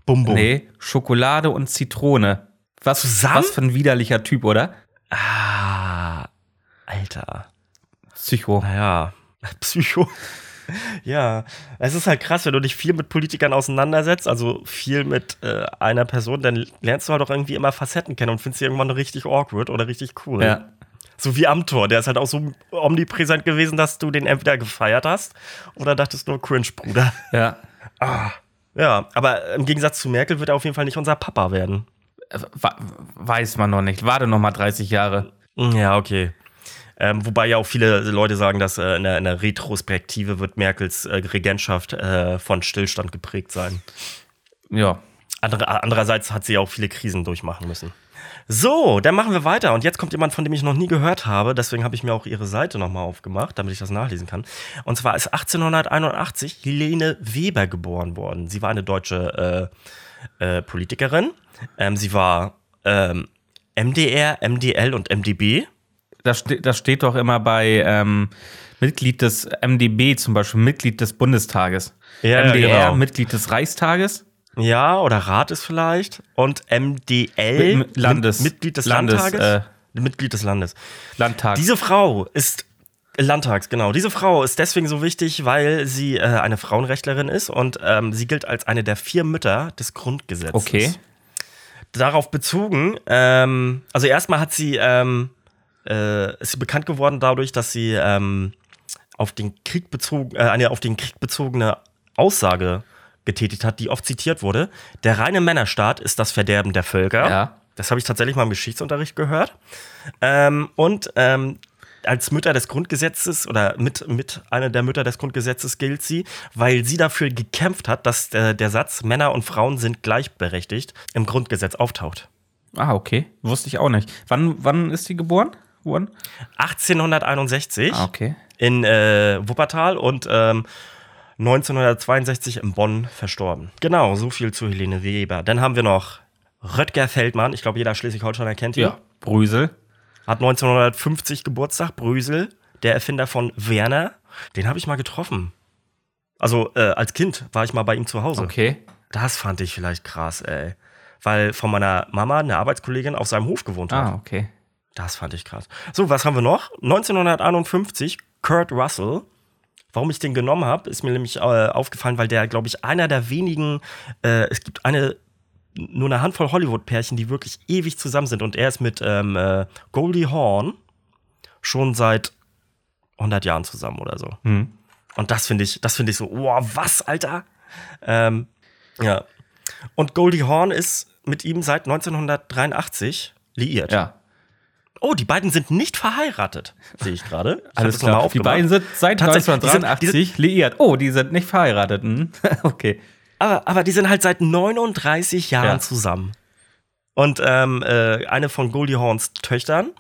Bum bum. Nee, Schokolade und Zitrone. Was, Zusammen? was für ein widerlicher Typ, oder? Ah, Alter. Psycho. Naja, *laughs* Psycho. ja, es ist halt krass, wenn du dich viel mit Politikern auseinandersetzt, also viel mit äh, einer Person, dann lernst du halt auch irgendwie immer Facetten kennen und findest sie irgendwann richtig awkward oder richtig cool. Ja. So wie Amtor, der ist halt auch so omnipräsent gewesen, dass du den entweder gefeiert hast oder dachtest nur cringe, Bruder. Ja. Ja, aber im Gegensatz zu Merkel wird er auf jeden Fall nicht unser Papa werden. Wa- Weiß man noch nicht. Warte noch mal 30 Jahre. Ja, okay. Ähm, wobei ja auch viele Leute sagen, dass äh, in, der, in der Retrospektive wird Merkels äh, Regentschaft äh, von Stillstand geprägt sein. Ja. Andere, andererseits hat sie ja auch viele Krisen durchmachen müssen. So, dann machen wir weiter. Und jetzt kommt jemand, von dem ich noch nie gehört habe. Deswegen habe ich mir auch ihre Seite nochmal aufgemacht, damit ich das nachlesen kann. Und zwar ist 1881 Helene Weber geboren worden. Sie war eine deutsche äh, äh, Politikerin. Ähm, sie war ähm, MDR, MDL und MDB. Das, ste das steht doch immer bei ähm, Mitglied des MdB, zum Beispiel Mitglied des Bundestages. Ja, ja, MDR, genau. Mitglied des Reichstages. Ja, oder Rat ist vielleicht. Und MDL, Mit- Landes- Mit- Mitglied des Landes, Landtages. äh, Mitglied des Landes. Landtag. Diese Frau ist Landtags, genau. Diese Frau ist deswegen so wichtig, weil sie äh, eine Frauenrechtlerin ist und ähm, sie gilt als eine der vier Mütter des Grundgesetzes. okay. Darauf bezogen, ähm, also erstmal hat sie, ähm, äh, ist sie bekannt geworden dadurch, dass sie ähm, auf den Krieg bezogen, äh, eine auf den Krieg bezogene Aussage getätigt hat, die oft zitiert wurde. Der reine Männerstaat ist das Verderben der Völker. Ja. Das habe ich tatsächlich mal im Geschichtsunterricht gehört. Ähm, und ähm, als Mütter des Grundgesetzes oder mit, mit einer der Mütter des Grundgesetzes gilt sie, weil sie dafür gekämpft hat, dass der, der Satz Männer und Frauen sind gleichberechtigt im Grundgesetz auftaucht. Ah, okay. Wusste ich auch nicht. Wann, wann ist sie geboren worden? 1861 Ah, okay. in äh, Wuppertal und ähm, 1962 in Bonn verstorben. Genau, so viel zu Helene Weber. Dann haben wir noch Röttger Feldmann. Ich glaube, jeder Schleswig-Holsteiner kennt ihn. Brüsel. Hat 1950 Geburtstag, Brüsel, der Erfinder von Werner. Den habe ich mal getroffen. Also äh, als Kind war ich mal bei ihm zu Hause. Okay. Das fand ich vielleicht krass, ey. Weil von meiner Mama eine Arbeitskollegin auf seinem Hof gewohnt hat. Ah, okay. Das fand ich krass. So, was haben wir noch? 1951, Kurt Russell. Warum ich den genommen habe, ist mir nämlich äh, aufgefallen, weil der, glaube ich, einer der wenigen, äh, es gibt eine, nur eine Handvoll Hollywood-Pärchen, die wirklich ewig zusammen sind. Und er ist mit ähm, äh, Goldie Hawn schon seit 100 Jahren zusammen oder so. Hm. Und das finde ich, das finde ich so, wow, was, Alter? Ähm, ja. Und Goldie Hawn ist mit ihm seit 1983 liiert. Ja. Oh, die beiden sind nicht verheiratet, sehe ich gerade. Alles klar. Die beiden sind seit Tatsächlich, 1983 die sind- liiert. Oh, die sind nicht verheiratet. Hm? *laughs* okay. Aber, aber die sind halt seit 39 Jahren Ja. zusammen. Und ähm, äh, eine von Goldie Hawns Töchtern,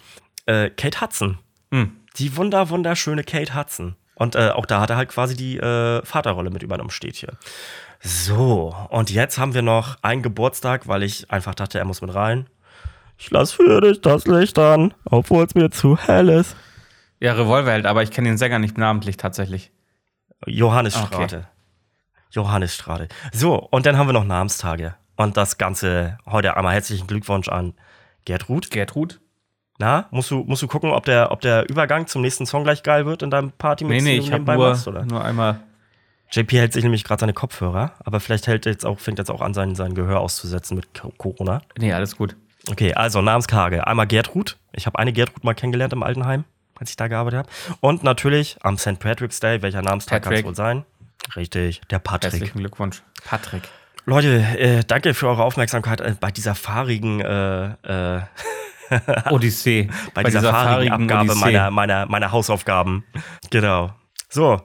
äh, Kate Hudson. Hm. Die wunder, wunderschöne Kate Hudson. Und äh, auch da hat er halt quasi die äh, Vaterrolle mit übernommen, steht hier. So, und jetzt haben wir noch einen Geburtstag, weil ich einfach dachte, er muss mit rein. Ich lass für dich das Licht an, obwohl es mir zu hell ist. Ja, Revolverheld, aber ich kenne den Sänger nicht namentlich tatsächlich. Johannes Okay. Strate. Johannes Strate. So, und dann haben wir noch Namenstage. Und das Ganze heute einmal herzlichen Glückwunsch an Gertrud. Gertrud. Na, musst du, musst du gucken, ob der, ob der Übergang zum nächsten Song gleich geil wird in deinem party Nee, nee, ich habe nur, machst, nur einmal. JP hält sich nämlich gerade seine Kopfhörer, aber vielleicht hält jetzt auch, fängt jetzt auch an, sein, sein Gehör auszusetzen mit Corona. Nee, alles gut. Okay, also Namenskage. Einmal Gertrud. Ich habe eine Gertrud mal kennengelernt im Altenheim, als ich da gearbeitet habe. Und natürlich am St. Patrick's Day, welcher Namenstag kann es wohl sein? Richtig, der Patrick. Herzlichen Glückwunsch. Patrick. Leute, äh, danke für eure Aufmerksamkeit äh, bei dieser fahrigen äh, äh *laughs* Odyssee. bei, bei, dieser, dieser fahrigen Abgabe meiner, meiner, meiner Hausaufgaben. Genau. So,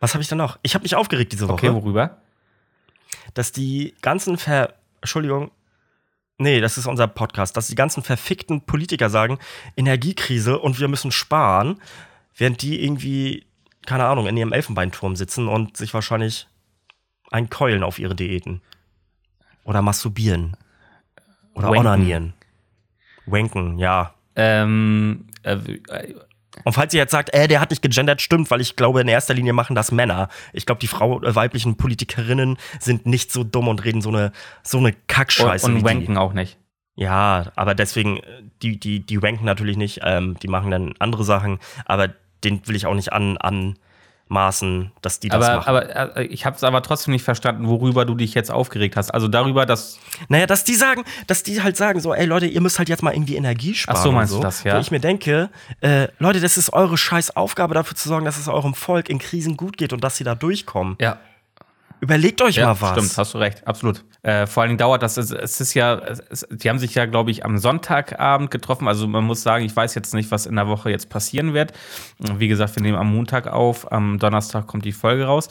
was habe ich denn noch? Ich habe mich aufgeregt diese Woche. Okay, worüber? Dass die ganzen Ver... Entschuldigung. Nee, das ist unser Podcast. Dass die ganzen verfickten Politiker sagen, Energiekrise und wir müssen sparen, während die irgendwie, keine Ahnung, in ihrem Elfenbeinturm sitzen und sich wahrscheinlich einkeulen auf ihre Diäten. Oder masturbieren. Oder Wanken. onanieren. Wanken, ja. Ähm, äh, und falls ihr jetzt sagt, äh, der hat nicht gegendert, stimmt, weil ich glaube, in erster Linie machen das Männer. Ich glaube, die Frau, äh, weiblichen Politikerinnen sind nicht so dumm und reden so eine, so eine Kackscheiße. Und, und wanken auch nicht. Ja, aber deswegen, äh, die, die, die wanken natürlich nicht, ähm, die machen dann andere Sachen, aber den will ich auch nicht an, an Maßen, dass die das aber, machen. Aber äh, ich habe es aber trotzdem nicht verstanden, worüber du dich jetzt aufgeregt hast. Also darüber, dass. Naja, dass die sagen, dass die halt sagen, so, ey Leute, ihr müsst halt jetzt mal irgendwie Energie sparen. Ach so, meinst so. du das, ja? Wo ich mir denke, äh, Leute, das ist eure scheiß Aufgabe, dafür zu sorgen, dass es eurem Volk in Krisen gut geht und dass sie da durchkommen. Ja. Überlegt euch ja, mal was. Stimmt, hast du recht, absolut. Äh, vor allen Dingen dauert das, es, es ist ja, es, die haben sich ja, glaube ich, am Sonntagabend getroffen. Also man muss sagen, ich weiß jetzt nicht, was in der Woche jetzt passieren wird. Wie gesagt, wir nehmen am Montag auf, am Donnerstag kommt die Folge raus.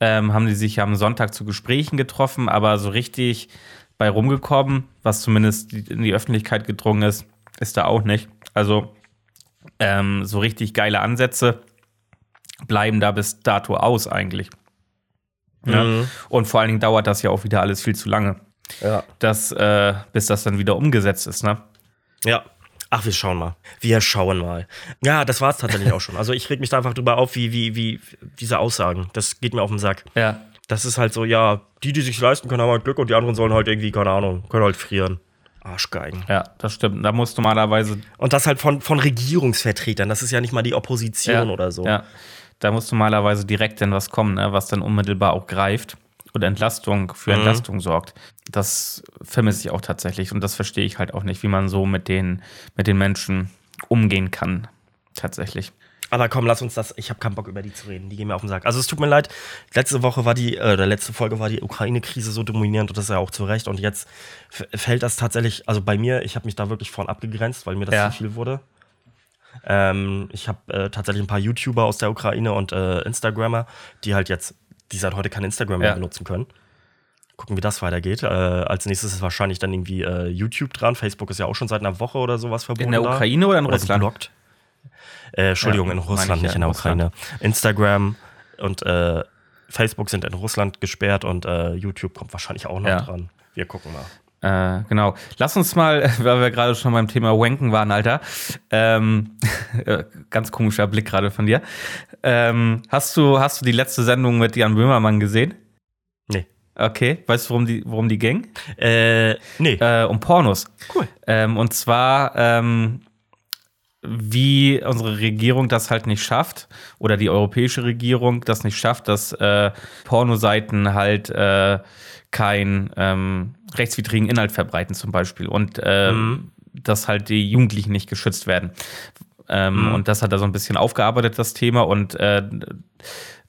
Ähm, haben die sich ja am Sonntag zu Gesprächen getroffen, aber so richtig bei rumgekommen, was zumindest in die Öffentlichkeit gedrungen ist, ist da auch nicht. Also ähm, so richtig geile Ansätze bleiben da bis dato aus eigentlich. Ja? Mhm. Und vor allen Dingen dauert das ja auch wieder alles viel zu lange. Ja. Das, äh, bis das dann wieder umgesetzt ist, ne? Ja. Ach, wir schauen mal. Wir schauen mal. Ja, das war es tatsächlich auch schon. Also ich reg mich da einfach drüber auf, wie, wie, wie diese Aussagen. Das geht mir auf den Sack. Ja. Das ist halt so, ja, die, die sich leisten können, haben halt Glück und die anderen sollen halt irgendwie, keine Ahnung, können halt frieren. Arschgeigen. Ja, das stimmt. Da muss normalerweise. Und das halt von, von Regierungsvertretern. Das ist ja nicht mal die Opposition ja, oder so. Ja. Da muss normalerweise direkt dann was kommen, ne, was dann unmittelbar auch greift und Entlastung für mhm. Entlastung sorgt. Das vermisse ich auch tatsächlich und das verstehe ich halt auch nicht, wie man so mit den, mit den Menschen umgehen kann. Tatsächlich. Aber komm, lass uns das. Ich habe keinen Bock über die zu reden. Die gehen mir auf den Sack. Also es tut mir leid. Letzte Woche war die, äh, letzte Folge war die Ukraine-Krise so dominierend und das ist ja auch zu Recht. Und jetzt fällt das tatsächlich, also bei mir, ich habe mich da wirklich vorn abgegrenzt, weil mir das ja. zu viel wurde. Ähm, ich habe äh, tatsächlich ein paar YouTuber aus der Ukraine und äh, Instagrammer, die halt jetzt, die seit heute kein Instagram mehr ja. benutzen können. Gucken, wie das weitergeht. Äh, als nächstes ist wahrscheinlich dann irgendwie äh, YouTube dran. Facebook ist ja auch schon seit einer Woche oder sowas verboten. In der Ukraine oder in oder Russland? Geblockt. Äh, Entschuldigung, ja, in Russland, nicht in der Ukraine. Instagram und äh, Facebook sind in Russland gesperrt und YouTube kommt wahrscheinlich auch noch ja. dran. Wir gucken mal. Äh, genau. Lass uns mal, *laughs* weil wir gerade schon beim Thema Wanken waren, Alter. Ähm, *laughs* ganz komischer Blick gerade von dir. Ähm, hast, du, hast du die letzte Sendung mit Jan Böhmermann gesehen? Nee. Okay, weißt du, worum die, worum die ging? Äh, nee. Äh, um Pornos. Cool. Ähm, und zwar, ähm, wie unsere Regierung das halt nicht schafft, oder die europäische Regierung das nicht schafft, dass äh, Pornoseiten halt äh, kein ähm, rechtswidrigen Inhalt verbreiten zum Beispiel und äh, mhm. dass halt die Jugendlichen nicht geschützt werden. Ähm, mhm. Und das hat er so ein bisschen aufgearbeitet, das Thema. Und äh,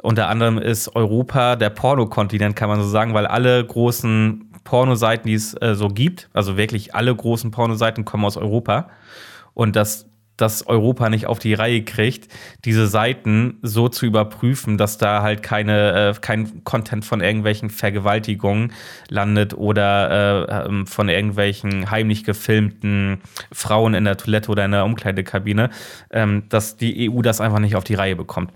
unter anderem ist Europa der Pornokontinent, kann man so sagen, weil alle großen Pornoseiten, die es äh, so gibt, also wirklich alle großen Pornoseiten kommen aus Europa. Und das dass Europa nicht auf die Reihe kriegt, diese Seiten so zu überprüfen, dass da halt keine, äh, kein Content von irgendwelchen Vergewaltigungen landet oder äh, ähm, von irgendwelchen heimlich gefilmten Frauen in der Toilette oder in der Umkleidekabine, ähm, dass die EU das einfach nicht auf die Reihe bekommt.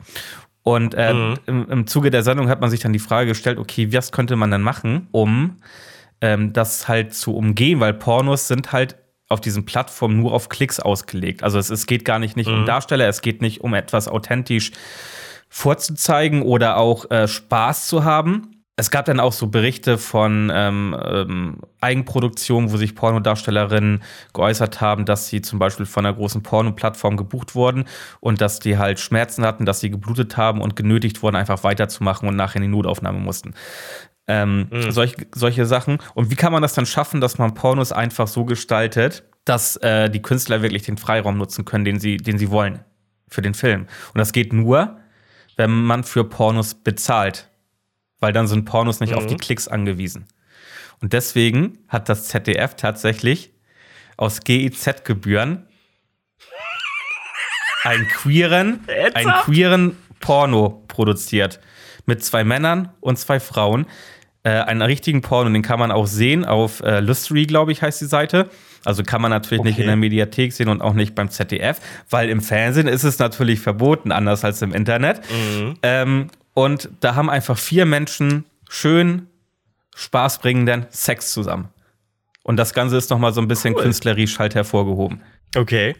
Und äh, mhm. im, im Zuge der Sendung hat man sich dann die Frage gestellt, okay, was könnte man dann machen, um ähm, das halt zu umgehen, weil Pornos sind halt auf diesen Plattformen nur auf Klicks ausgelegt. Also es, es geht gar nicht, nicht mhm. um Darsteller, es geht nicht um etwas authentisch vorzuzeigen oder auch äh, Spaß zu haben. es gab dann auch so Berichte von ähm, ähm, Eigenproduktionen, wo sich Pornodarstellerinnen geäußert haben, dass sie zum Beispiel von einer großen Porno-Plattform gebucht wurden und dass die halt Schmerzen hatten, dass sie geblutet haben und genötigt wurden, einfach weiterzumachen und nachher in die Notaufnahme mussten. Ähm, mhm. solch, solche Sachen. Und wie kann man das dann schaffen, dass man Pornos einfach so gestaltet, dass äh, die Künstler wirklich den Freiraum nutzen können, den sie, den sie wollen für den Film? Und das geht nur, wenn man für Pornos bezahlt weil dann sind Pornos nicht mhm. auf die mhm. Klicks angewiesen. Und deswegen hat das ZDF tatsächlich aus GEZ-Gebühren einen queeren, einen queeren Porno produziert. Mit zwei Männern und zwei Frauen. Äh, einen richtigen Porno, den kann man auch sehen auf äh, Lustery, glaube ich, heißt die Seite. Also kann man natürlich okay. nicht in der Mediathek sehen und auch nicht beim ZDF, weil im Fernsehen ist es natürlich verboten, anders als im Internet. Mhm. Ähm, und da haben einfach vier Menschen schön spaßbringenden Sex zusammen. Und das Ganze ist nochmal so ein bisschen cool. künstlerisch halt hervorgehoben. Okay.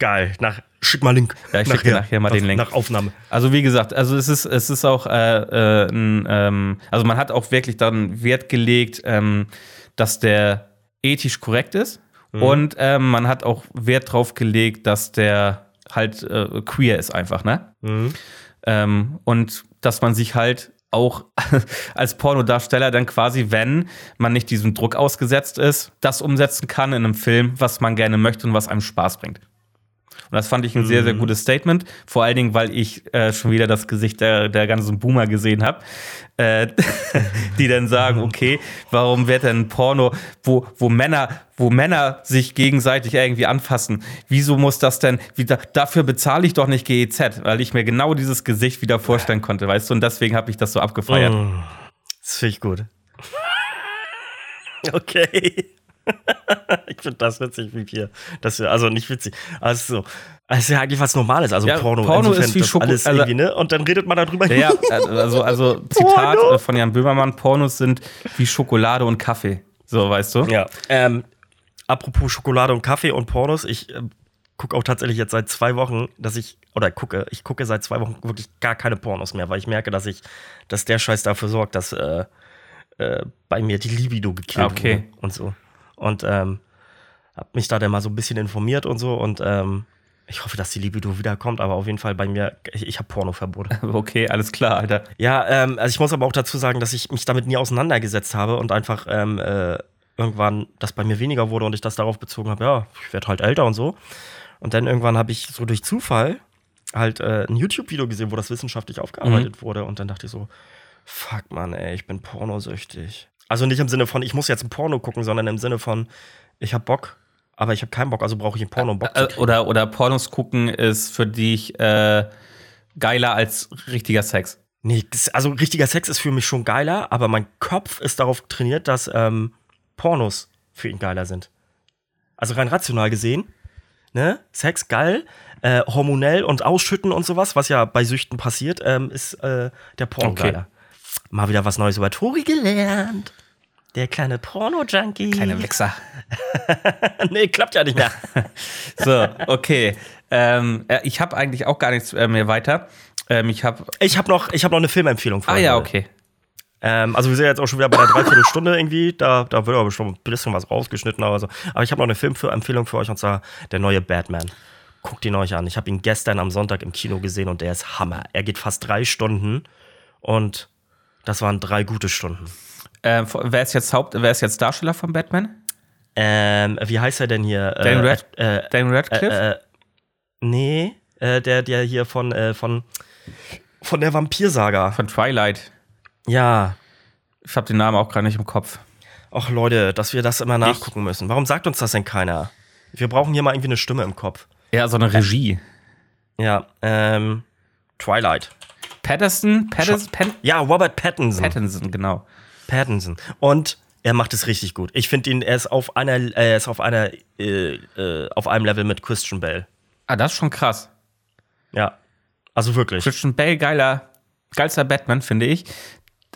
Geil. Nach, schick mal Link. Ja, ich schicke dir nachher mal nach, den Link. Nach Aufnahme. Also wie gesagt, also es ist, es ist auch, äh, äh, ein, ähm, also man hat auch wirklich dann Wert gelegt, ähm, dass der ethisch korrekt ist. Mhm. Und ähm, man hat auch Wert drauf gelegt, dass der halt äh, queer ist einfach, ne? Mhm. Ähm, und dass man sich halt auch *laughs* als Pornodarsteller dann quasi, wenn man nicht diesem Druck ausgesetzt ist, das umsetzen kann in einem Film, was man gerne möchte und was einem Spaß bringt. Und das fand ich ein sehr, sehr mhm. gutes Statement. Vor allen Dingen, weil ich äh, schon wieder das Gesicht der, der ganzen Boomer gesehen habe, äh, *laughs* die dann sagen, okay, warum wird denn Porno, wo, wo Männer, wo Männer sich gegenseitig irgendwie anfassen, wieso muss das denn, wieder, dafür bezahle ich doch nicht GEZ, weil ich mir genau dieses Gesicht wieder vorstellen konnte, weißt du, und deswegen habe ich das so abgefeiert. Oh, das finde ich gut. *laughs* okay. *laughs* ich finde das witzig, wie wir. Das, also nicht witzig. Also, es ist ja eigentlich was Normales. Also ja, Porno, Porno ist wie Schoko alles also, ne? Und dann redet man darüber. Ja, *laughs* also, also Zitat Porno. von Jan Böhmermann: Pornos sind wie Schokolade und Kaffee. So, weißt du? Ja. Ähm, apropos Schokolade und Kaffee und Pornos, ich äh, gucke auch tatsächlich jetzt seit zwei Wochen, dass ich, oder gucke, ich gucke seit zwei Wochen wirklich gar keine Pornos mehr, weil ich merke, dass ich, dass der Scheiß dafür sorgt, dass äh, äh, bei mir die Libido gekillt okay. wurde und so und ähm, habe mich da dann mal so ein bisschen informiert und so und ähm, ich hoffe, dass die Libido wiederkommt, aber auf jeden Fall bei mir, ich, ich habe Pornoverbot. *laughs* Okay, alles klar, Alter. Ja, ähm, also ich muss aber auch dazu sagen, dass ich mich damit nie auseinandergesetzt habe und einfach ähm, äh, irgendwann das bei mir weniger wurde und ich das darauf bezogen habe, ja, ich werde halt älter und so. Und dann irgendwann habe ich so durch Zufall halt äh, ein YouTube-Video gesehen, wo das wissenschaftlich aufgearbeitet mhm. wurde und dann dachte ich so, fuck man, ey, ich bin pornosüchtig. Also nicht im Sinne von, ich muss jetzt ein Porno gucken, sondern im Sinne von, ich habe Bock, aber ich habe keinen Bock, also brauche ich ein Porno, um Bock zu kriegen. Oder, oder Pornos gucken ist für dich äh, geiler als richtiger Sex. Nee, das, also richtiger Sex ist für mich schon geiler, aber mein Kopf ist darauf trainiert, dass ähm, Pornos für ihn geiler sind. Also rein rational gesehen, ne? Sex geil, äh, hormonell und Ausschütten und sowas, was ja bei Süchten passiert, ähm, ist äh, der Porno okay. geiler. Mal wieder was Neues über Tori gelernt. Der kleine Porno-Junkie. Kleine Wichser. *laughs* nee, klappt ja nicht mehr. *laughs* so, okay. Ähm, äh, ich habe eigentlich auch gar nichts äh, mehr weiter. Ähm, ich habe ich hab noch, hab noch eine Filmempfehlung für euch. Ah ja, okay. Ähm, also wir sind jetzt auch schon wieder bei der Dreiviertelstunde irgendwie. Da, da wird aber schon ein bisschen was rausgeschnitten. Aber, so. aber ich habe noch eine Filmempfehlung für euch und zwar der neue Batman. Guckt ihn euch an. Ich habe ihn gestern am Sonntag im Kino gesehen und der ist Hammer. Er geht fast drei Stunden und das waren drei gute Stunden. Äh, wer, ist jetzt Haupt, wer ist jetzt Darsteller von Batman? Ähm, wie heißt er denn hier? Dan, Red, äh, äh, Dan Radcliffe? Äh, äh nee, äh, der, der hier von, von, von der Vampirsaga. Von Twilight. Ja. Ich habe den Namen auch gerade nicht im Kopf. Ach Leute, dass wir das immer nachgucken ich. müssen. Warum sagt uns das denn keiner? Wir brauchen hier mal irgendwie eine Stimme im Kopf. Ja, so eine Regie. Ja, ähm, Twilight. Patterson? Patterson? Pat ja, Robert Pattinson. Pattinson, genau. Pattinson. Und er macht es richtig gut. Ich finde ihn, er ist auf einer, er ist auf einer, äh, äh, auf einem Level mit Christian Bale. Ah, das ist schon krass. Ja. Also wirklich. Christian Bale, geiler, geilster Batman, finde ich.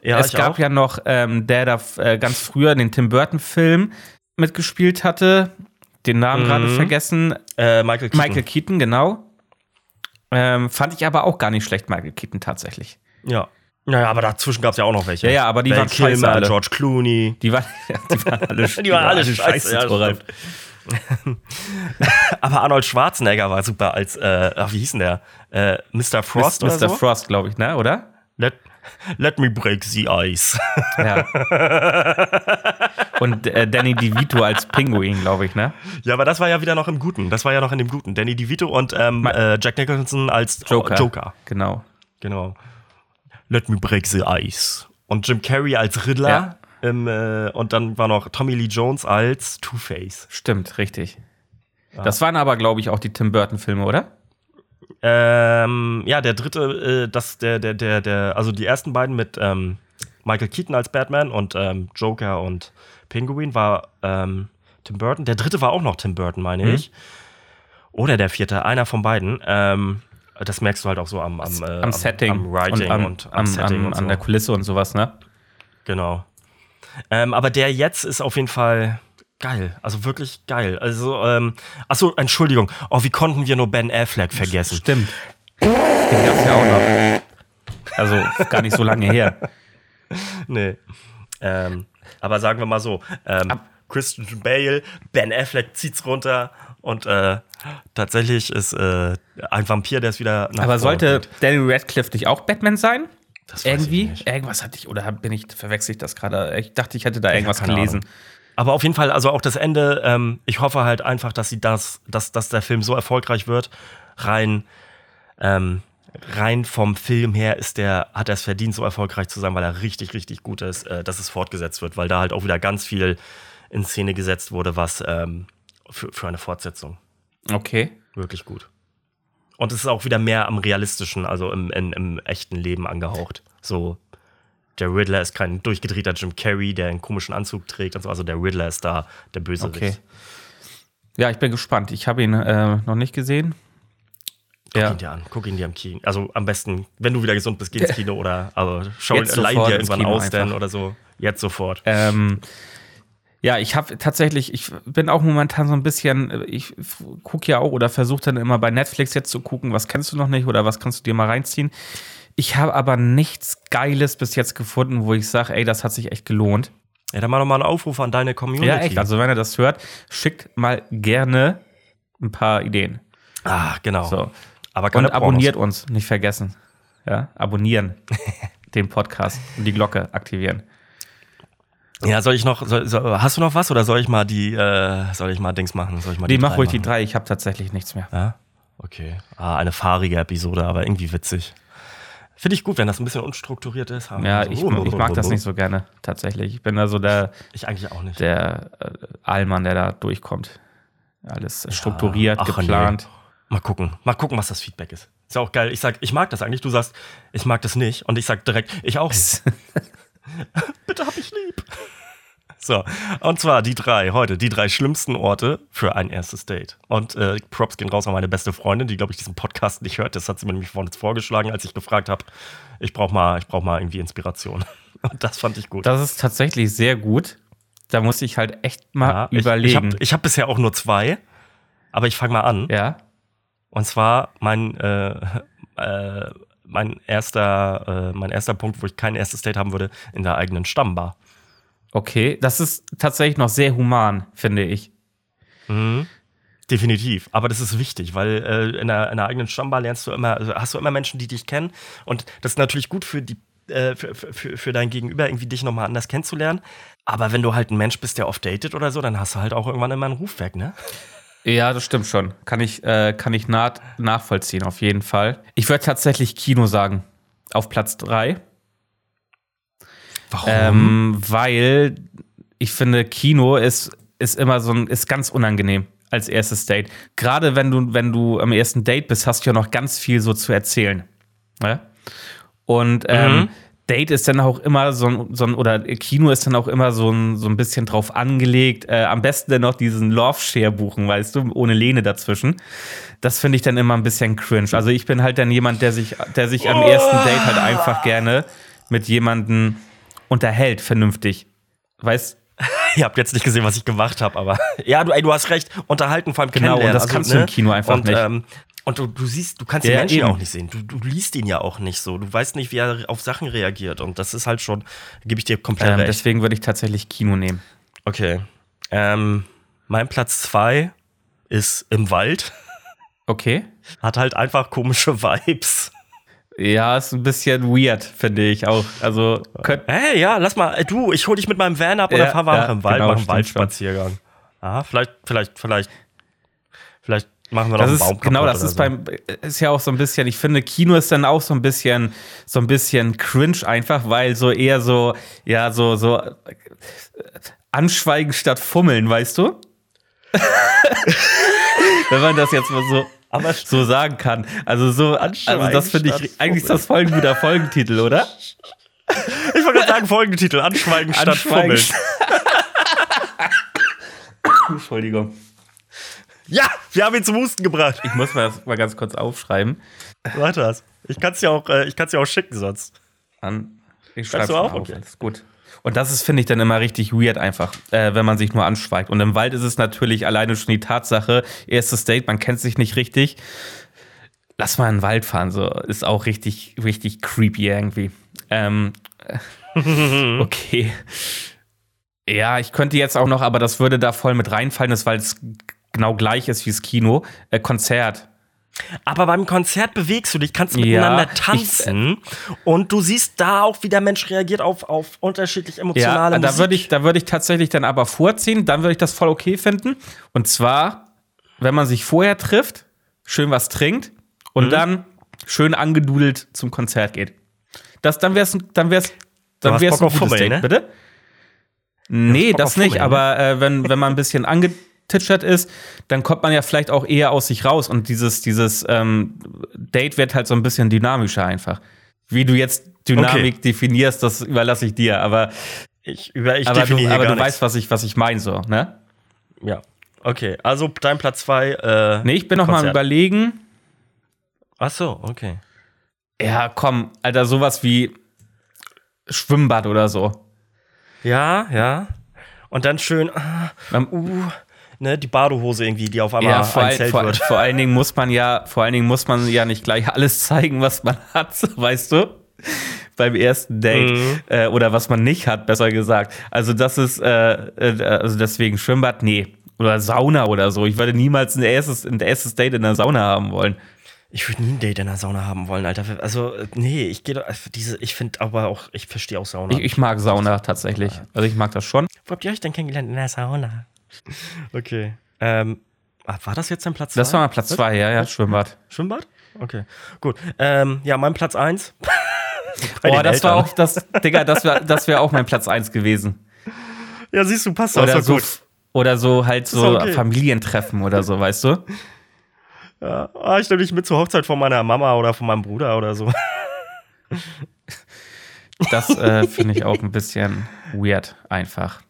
Ja, es ich gab auch. ja noch, ähm, der da äh, ganz früher den Tim Burton-Film mitgespielt hatte. Den Namen mhm. gerade vergessen. Äh, Michael Keaton. Michael Keaton, genau. Ähm, fand ich aber auch gar nicht schlecht, Michael Keaton tatsächlich. Ja. Naja, aber dazwischen gab es ja auch noch welche. Ja, ja, aber die Val waren scheiße Kilmer, alle. George Clooney. Die waren, *laughs* die waren alle, *laughs* Die waren alle scheiße, ja, Thoralf. *laughs* Aber Arnold Schwarzenegger war super als, äh, ach, wie hieß denn der? Äh, Mr. Frost Mr. oder so? Frost, glaube ich, ne, oder? Let, let me break the ice. Ja. Und äh, Danny DeVito als Pinguin, glaube ich, ne? ja, aber das war ja wieder noch im Guten. Das war ja noch in dem Guten. Danny DeVito und ähm, äh, Jack Nicholson als Joker. Joker. Genau. Genau. Let me break the ice. Und Jim Carrey als Riddler. Ja. Im, äh, und dann war noch Tommy Lee Jones als Two-Face. Stimmt, richtig. Das waren aber, glaube ich, auch die Tim Burton-Filme, oder? Ähm, ja, der dritte, äh, das, der, der, der, der, also die ersten beiden mit ähm, Michael Keaton als Batman und ähm, Joker und Penguin war ähm, Tim Burton. Der dritte war auch noch Tim Burton, meine Mhm. ich. Oder der vierte, einer von beiden. Ähm, das merkst du halt auch so am, am, äh, Am Setting. am Writing und und, am, am, am, Setting am, und so. an der Kulisse und sowas, ne? Genau. Ähm, aber der jetzt ist auf jeden Fall geil. Also wirklich geil. Also, ähm, achso, Entschuldigung. Oh, wie konnten wir nur Ben Affleck vergessen? Stimmt. Den gab's ja auch noch. Also gar nicht so lange her. *laughs* Nee. Ähm, aber sagen wir mal so: ähm, Christian Bale, Ben Affleck zieht's runter und äh, tatsächlich ist äh, ein Vampir, der ist wieder nach Aber sollte bringt. Daniel Radcliffe nicht auch Batman sein? Das weiß Irgendwie? ich nicht. Irgendwas hatte ich, oder bin ich, verwechsel ich das gerade? Ich dachte, ich hätte da irgendwas keine gelesen. Ahnung. Aber auf jeden Fall, also auch das Ende, ähm, ich hoffe halt einfach, dass sie das, dass, dass der Film so erfolgreich wird. Rein, ähm, rein vom Film her ist der, hat er es verdient, so erfolgreich zu sein, weil er richtig, richtig gut ist, äh, dass es fortgesetzt wird, weil da halt auch wieder ganz viel in Szene gesetzt wurde, was ähm, für, für eine Fortsetzung. Okay. Wirklich gut. Und es ist auch wieder mehr am realistischen, also im, in, im echten Leben angehaucht. So, der Riddler ist kein durchgedrehter Jim Carrey, der einen komischen Anzug trägt und so. Also der Riddler ist da der Bösewicht. Okay. Ja, ich bin gespannt. Ich habe ihn äh, noch nicht gesehen. Guck Ja. ihn dir an, guck ihn dir im Kino. Also am besten, wenn du wieder gesund bist, geh ins *laughs* Kino oder aber schau Jetzt ihn, sofort dir ins irgendwann Kino aus, denn einfach. oder so. Jetzt sofort. Ähm, ja, ich habe tatsächlich, ich bin auch momentan so ein bisschen, ich gucke ja auch oder versuche dann immer bei Netflix jetzt zu gucken, was kennst du noch nicht oder was kannst du dir mal reinziehen. Ich habe aber nichts Geiles bis jetzt gefunden, wo ich sage, ey, das hat sich echt gelohnt. Ja, dann mal einen Aufruf an deine Community. Ja, echt. Also, wenn ihr das hört, schickt mal gerne ein paar Ideen. ah, genau. So. Aber keine Und abonniert uns, nicht vergessen. Ja, abonnieren *laughs* den Podcast und die Glocke aktivieren. Ja, soll ich noch, soll, soll, hast du noch was oder soll ich mal die, äh, soll ich mal Dings machen? Soll ich mal Nee, die mach ruhig die machen? drei, ich habe tatsächlich nichts mehr. Ja, okay. Ah, eine fahrige Episode, aber irgendwie witzig. Finde ich gut, wenn das ein bisschen unstrukturiert ist. Ja, So, ich, ich mag das nicht so gerne, tatsächlich. Ich bin da so der, Ich eigentlich auch nicht. der äh, Allmann, der da durchkommt. Alles strukturiert, ach, geplant. Mal gucken. Mal gucken, was das Feedback ist. Ist ja auch geil. Ich sag, ich mag das eigentlich. Du sagst, ich mag das nicht. Und ich sag direkt, ich auch nicht. *laughs* *laughs* Bitte hab ich lieb. So, und zwar die drei heute, die drei schlimmsten Orte für ein erstes Date. Und äh, Props gehen raus an meine beste Freundin, die, glaube ich, diesen Podcast nicht hört. Das hat sie mir nämlich vorhin vorgeschlagen, als ich gefragt habe, ich brauche mal, ich brauch mal irgendwie Inspiration. *laughs* Und das fand ich gut. Das ist tatsächlich sehr gut. Da muss ich halt echt mal Ja, ich, ich überlegen. habe ich hab bisher auch nur zwei, aber ich fange mal an. ja, Und zwar mein, äh, *laughs* äh, mein, erster, äh, mein erster Punkt, wo ich kein erstes Date haben würde, in der eigenen Stammbar. okay. Das ist tatsächlich noch sehr human, finde ich. Definitiv. Aber das ist wichtig, weil äh, in, der, in der eigenen Stammbar lernst du immer, also hast du immer Menschen, die dich kennen. Und das ist natürlich gut für die. äh, Für, für, für dein Gegenüber irgendwie dich nochmal anders kennenzulernen. Aber wenn du halt ein Mensch bist, der oft datet oder so, dann hast du halt auch irgendwann immer einen Ruf weg, ne? Ja, das stimmt schon. Kann ich, äh, kann ich naht, nachvollziehen, auf jeden Fall. Ich würde tatsächlich Kino sagen. Auf Platz drei. Warum? Ähm, weil ich finde, Kino ist, ist immer so ein, ist ganz unangenehm als erstes Date. Gerade wenn du, wenn du am ersten Date bist, hast du ja noch ganz viel so zu erzählen. Ne? Und ähm, Mhm. Date ist dann auch immer so ein, so ein, oder Kino ist dann auch immer so ein, so ein bisschen drauf angelegt. Äh, am besten dann noch diesen Love-Share buchen, weißt du, ohne Lehne dazwischen. Das finde ich dann immer ein bisschen cringe. Also ich bin halt dann jemand, der sich, der sich am ersten Date halt einfach gerne mit jemandem unterhält, vernünftig. Weißt *laughs* Ihr habt jetzt nicht gesehen, was ich gemacht habe, aber *laughs* ja, du, ey, du hast recht. Unterhalten, vor allem Genau, kennenlernen. und das kannst du im Kino einfach und, nicht. Ähm, Und du, du siehst, du kannst Ja, den Menschen ja eben. auch nicht sehen. Du, du liest ihn ja auch nicht so. Du weißt nicht, wie er auf Sachen reagiert. Und das ist halt schon, gebe ich dir komplett Ähm, recht. deswegen würde ich tatsächlich Kino nehmen. Okay. Ähm, mein Platz zwei ist im Wald. Okay. Hat halt einfach komische Vibes. Ja, ist ein bisschen weird, finde ich auch. Also, könnt, Hey, ja, lass mal, du, ich hol dich mit meinem Van ab oder Ja, fahren wir ja, einfach im Wald, genau, machen einen Waldspaziergang. Ah, vielleicht, vielleicht, vielleicht, vielleicht machen wir noch das einen ist, Baum genau, das ist so. beim, ist ja auch so ein bisschen, ich finde, Kino ist dann auch so ein bisschen, so ein bisschen cringe einfach, weil so eher so, ja, so, so äh, anschweigen statt fummeln, weißt du? *laughs* Wenn man das jetzt mal so, Aber so sagen kann. Also so, also das finde statt ich, eigentlich ist das voll ein guter Folgentitel, oder? ich wollte gerade sagen, Folgentitel, Anschweigen statt Anschweigen Fummeln. *laughs* Entschuldigung. Ja, wir haben ihn zum Husten gebracht. Ich muss mal das mal ganz kurz aufschreiben. Warte das. Ich kann es ja auch, äh, ich kann's ja auch schicken sonst. An, ich schreibe du auf. auf? Okay. Alles gut. Und das ist, finde ich, dann immer richtig weird einfach, äh, wenn man sich nur anschweigt. Und im Wald ist es natürlich alleine schon die Tatsache, erstes Date, man kennt sich nicht richtig. Lass mal in den Wald fahren, so ist auch richtig, richtig creepy irgendwie. Ähm, äh, *laughs* okay. Ja, ich könnte jetzt auch noch, aber das würde da voll mit reinfallen, das, weil es genau gleich ist wie das Kino. Äh, Konzert. Aber beim Konzert bewegst du dich, kannst Ja, miteinander ich- tanzen und du siehst da auch, wie der Mensch reagiert auf, auf unterschiedlich emotionale Ja, da würde ich, da würde ich tatsächlich dann aber vorziehen, dann würde ich das voll okay finden. Und zwar, wenn man sich vorher trifft, schön was trinkt und dann schön angedudelt zum Konzert geht. Das, dann wär's, dann wär's, dann wär's Bock auf Fummeln, ne? bitte? Nee, das nicht, Fummeln, aber äh, wenn, wenn man ein bisschen angetitschert ist, dann kommt man ja vielleicht auch eher aus sich raus und dieses, dieses ähm, Date wird halt so ein bisschen dynamischer einfach. Wie du jetzt Dynamik definierst, das überlasse ich dir, aber Ich, über, ich aber du, definiere aber gar du weißt, was ich, was ich meine, so, ne? Ja. Okay, also dein Platz zwei. Äh, Nee, ich bin noch mal am Konzert. überlegen. Ach so, okay. Ja, komm, Alter, sowas wie Schwimmbad oder so. Ja, ja. Und dann schön, ah, Man- uh, ne, die Badehose irgendwie, die auf einmal Ja, vor, ein vor, wird. vor allen Dingen muss man ja, vor allen Dingen muss man ja nicht gleich alles zeigen, was man *laughs* hat, weißt du? Beim ersten Date. Mhm. Äh, oder was man nicht hat, besser gesagt. Also, das ist, äh, äh, also deswegen Schwimmbad, nee. Oder Sauna oder so. Ich würde niemals ein erstes, ein erstes Date in der Sauna haben wollen. Ich würde nie ein Date in der Sauna haben wollen, Alter. Also, äh, nee, ich gehe doch, also diese, ich finde aber auch, ich verstehe auch Sauna. Ich, ich mag Sauna tatsächlich. Also, ich mag das schon. Wo habt ihr euch denn kennengelernt? In der Sauna. Okay. Ähm, ah, war das jetzt dein Platz Das zwei? war mal Platz zwei, ja, ja, Schwimmbad. Schwimmbad? Okay, gut. Ähm, ja, mein Platz eins. *laughs* Oh, das war auch das, Digga, das wäre das wär auch mein Platz 1 gewesen. Ja, siehst du, passt auch Oder so so, gut. oder so halt so okay. Familientreffen oder so, weißt du? Ja. Ah, ich nehme dich mit zur Hochzeit von meiner Mama oder von meinem Bruder oder so. Das äh, finde ich auch ein bisschen weird einfach.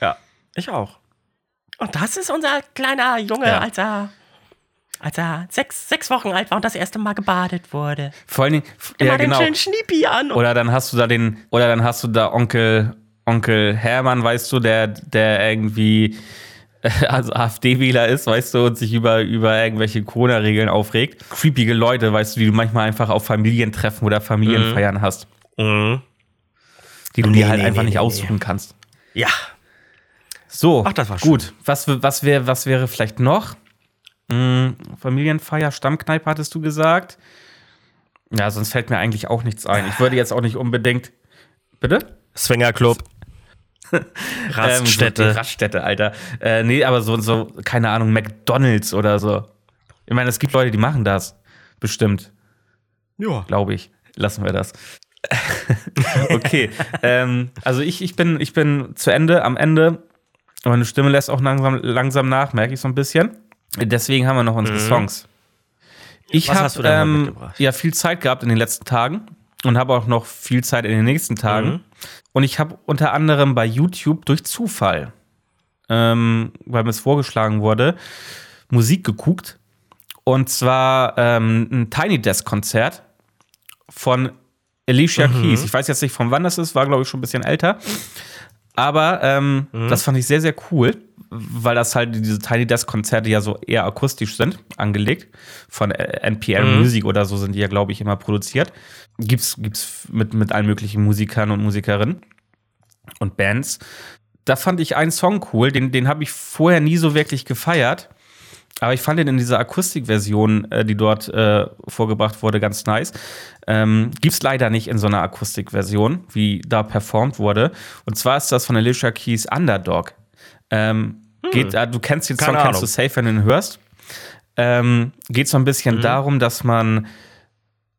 Ja, ich auch. Und das ist unser kleiner Junge, Ja. als er als er sechs, sechs Wochen alt war und das erste Mal gebadet wurde. Vor allen Dingen, Immer ja den genau. schönen Schniepi an. Oder dann hast du da den, oder dann hast du da Onkel, Onkel Hermann, weißt du, der, der irgendwie *laughs* also AfD-Wähler ist, weißt du, und sich über, über irgendwelche Corona-Regeln aufregt. Creepige Leute, weißt du, die du manchmal einfach auf Familientreffen oder Familienfeiern hast, mhm. die du Nee, dir halt nee, einfach nee, nicht aussuchen kannst. Ja, So, Ach, das war schön. gut. Was, was, wär, was wäre vielleicht noch? Hm, Familienfeier, Stammkneipe hattest du gesagt. Ja, sonst fällt mir eigentlich auch nichts ein. Ich würde jetzt auch nicht unbedingt. Bitte? Swingerclub. *laughs* Raststätte. Ähm, Raststätte, Alter. Äh, nee, aber so, so, keine Ahnung, McDonalds oder so. Ich meine, es gibt Leute, die machen das. Bestimmt, ja. glaube ich. Lassen wir das. *laughs* okay. ähm, also ich, ich, bin, ich bin zu Ende, am Ende. Meine Stimme lässt auch langsam, langsam nach, merke ich so ein bisschen. Deswegen haben wir noch unsere Songs. Ich Mhm. Habe ähm, ja viel Zeit gehabt in den letzten Tagen und habe auch noch viel Zeit in den nächsten Tagen. Mhm. Und ich habe unter anderem bei YouTube durch Zufall, ähm, weil mir es vorgeschlagen wurde, Musik geguckt. Und zwar ähm, ein Tiny Desk Konzert von Alicia Mhm. Keys. Ich weiß jetzt nicht, von wann das ist, war glaube ich schon ein bisschen älter. Aber ähm, Mhm. das fand ich sehr, sehr cool, weil das halt diese Tiny Desk Konzerte ja so eher akustisch sind, angelegt. Von NPR mhm. Music oder so sind die ja, glaube ich, immer produziert. Gibt's, gibt's mit, mit allen möglichen Musikern und Musikerinnen und Bands. Da fand ich einen Song cool, den, den habe ich vorher nie so wirklich gefeiert. Aber ich fand den in dieser Akustikversion, äh, die dort äh, vorgebracht wurde, ganz nice. Ähm, Gibt es leider nicht in so einer Akustikversion, wie da performt wurde. Und zwar ist das von Alicia Keys Underdog. Ähm, hm. geht, äh, du kennst den Song, kennst du safe, wenn du ihn hörst. Ähm, geht so ein bisschen hm. darum, dass man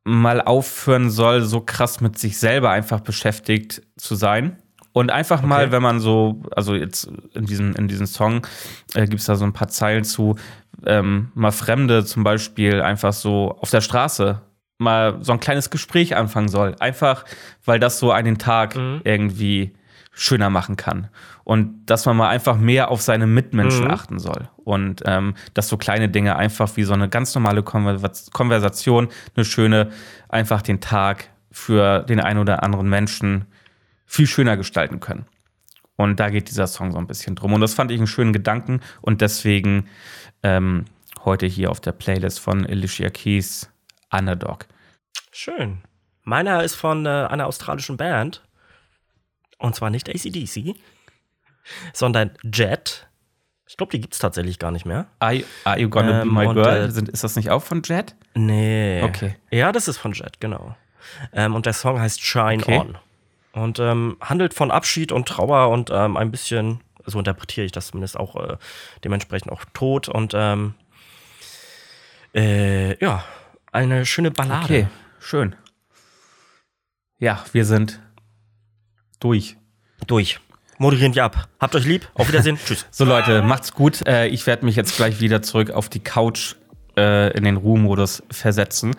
mal aufhören soll, so krass mit sich selber einfach beschäftigt zu sein. Und einfach okay. mal, wenn man so, also jetzt in diesem, in diesem Song äh, gibt es da so ein paar Zeilen zu, ähm, mal Fremde zum Beispiel einfach so auf der Straße mal so ein kleines Gespräch anfangen soll. Einfach, weil das so einen Tag mhm. irgendwie schöner machen kann. Und dass man mal einfach mehr auf seine Mitmenschen mhm. achten soll. Und ähm, dass so kleine Dinge einfach wie so eine ganz normale Konversation, eine schöne, einfach den Tag für den einen oder anderen Menschen viel schöner gestalten können. Und da geht dieser Song so ein bisschen drum. Und das fand ich einen schönen Gedanken. Und deswegen ähm, heute hier auf der Playlist von Alicia Keys Underdog. Schön. Meiner ist von äh, einer australischen Band. Und zwar nicht ACDC, sondern Jet. Ich glaube, die gibt es tatsächlich gar nicht mehr. Are, are You Gonna ähm, Be My Girl? Äh, ist das nicht auch von Jet? Nee. Okay. Ja, das ist von Jet, genau. Ähm, und der Song heißt Shine okay. On. Und ähm, handelt von Abschied und Trauer und ähm, ein bisschen so interpretiere ich das zumindest auch äh, dementsprechend auch tot und ähm, äh, ja, eine schöne Ballade. Okay, schön. Ja, wir sind durch. Durch. Moderieren wir ab. Habt euch lieb. Auf Wiedersehen. *laughs* Tschüss. So Leute, macht's gut. Äh, ich werde mich jetzt gleich wieder zurück auf die Couch äh, in den Ruhemodus versetzen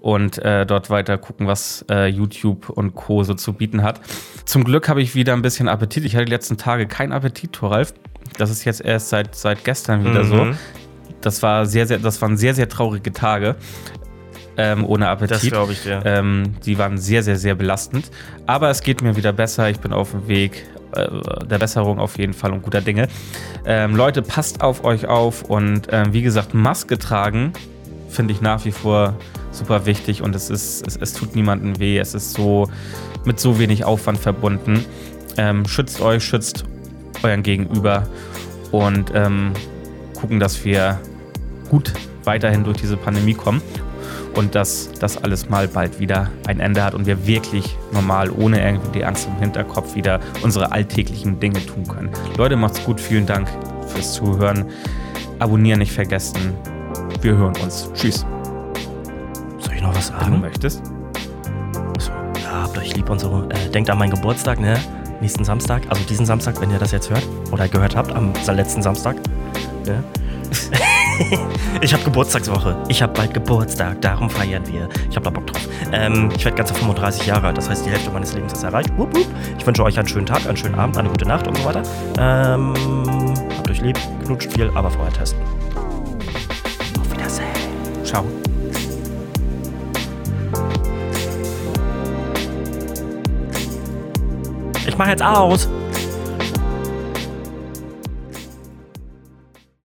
und äh, dort weiter gucken, was äh, YouTube und Co. so zu bieten hat. Zum Glück habe ich wieder ein bisschen Appetit. Ich hatte die letzten Tage keinen Appetit, Thoralf. Das ist jetzt erst seit, seit gestern wieder mhm. so. Das war sehr, sehr, das waren sehr, sehr traurige Tage. Ähm, ohne Appetit. Das glaube ich dir. Ähm, die waren sehr, sehr, sehr belastend. Aber es geht mir wieder besser. Ich bin auf dem Weg äh, der Besserung auf jeden Fall und guter Dinge. Ähm, Leute, passt auf euch auf und ähm, wie gesagt, Maske tragen finde ich nach wie vor super wichtig und es ist, es, es, tut niemandem weh. Es ist so mit so wenig Aufwand verbunden. Ähm, schützt euch, schützt euren Gegenüber und ähm, gucken, dass wir gut weiterhin durch diese Pandemie kommen und dass das alles mal bald wieder ein Ende hat und wir wirklich normal, ohne irgendwie die Angst im Hinterkopf wieder unsere alltäglichen Dinge tun können. Leute, macht's gut. Vielen Dank fürs Zuhören. Abonnieren nicht vergessen. Wir hören uns. Tschüss. Soll ich noch was sagen? Wenn du möchtest. Achso. Ja, habt euch lieb und so. Äh, denkt an meinen Geburtstag, ne? Nächsten Samstag. Also diesen Samstag, wenn ihr das jetzt hört. Oder gehört habt, am letzten Samstag. Ne? *laughs* *laughs* ich habe Geburtstagswoche. Ich habe bald Geburtstag. Darum feiern wir. Ich habe da Bock drauf. Ähm, ich werde ganze 35 Jahre alt. Das heißt, die Hälfte meines Lebens ist erreicht. Wupp, wupp. Ich wünsche euch einen schönen Tag, einen schönen Abend, eine gute Nacht und so weiter. Ähm, habt euch lieb, knutscht viel, aber vorher testen. Auf Wiedersehen. Ciao. Ich mache jetzt aus.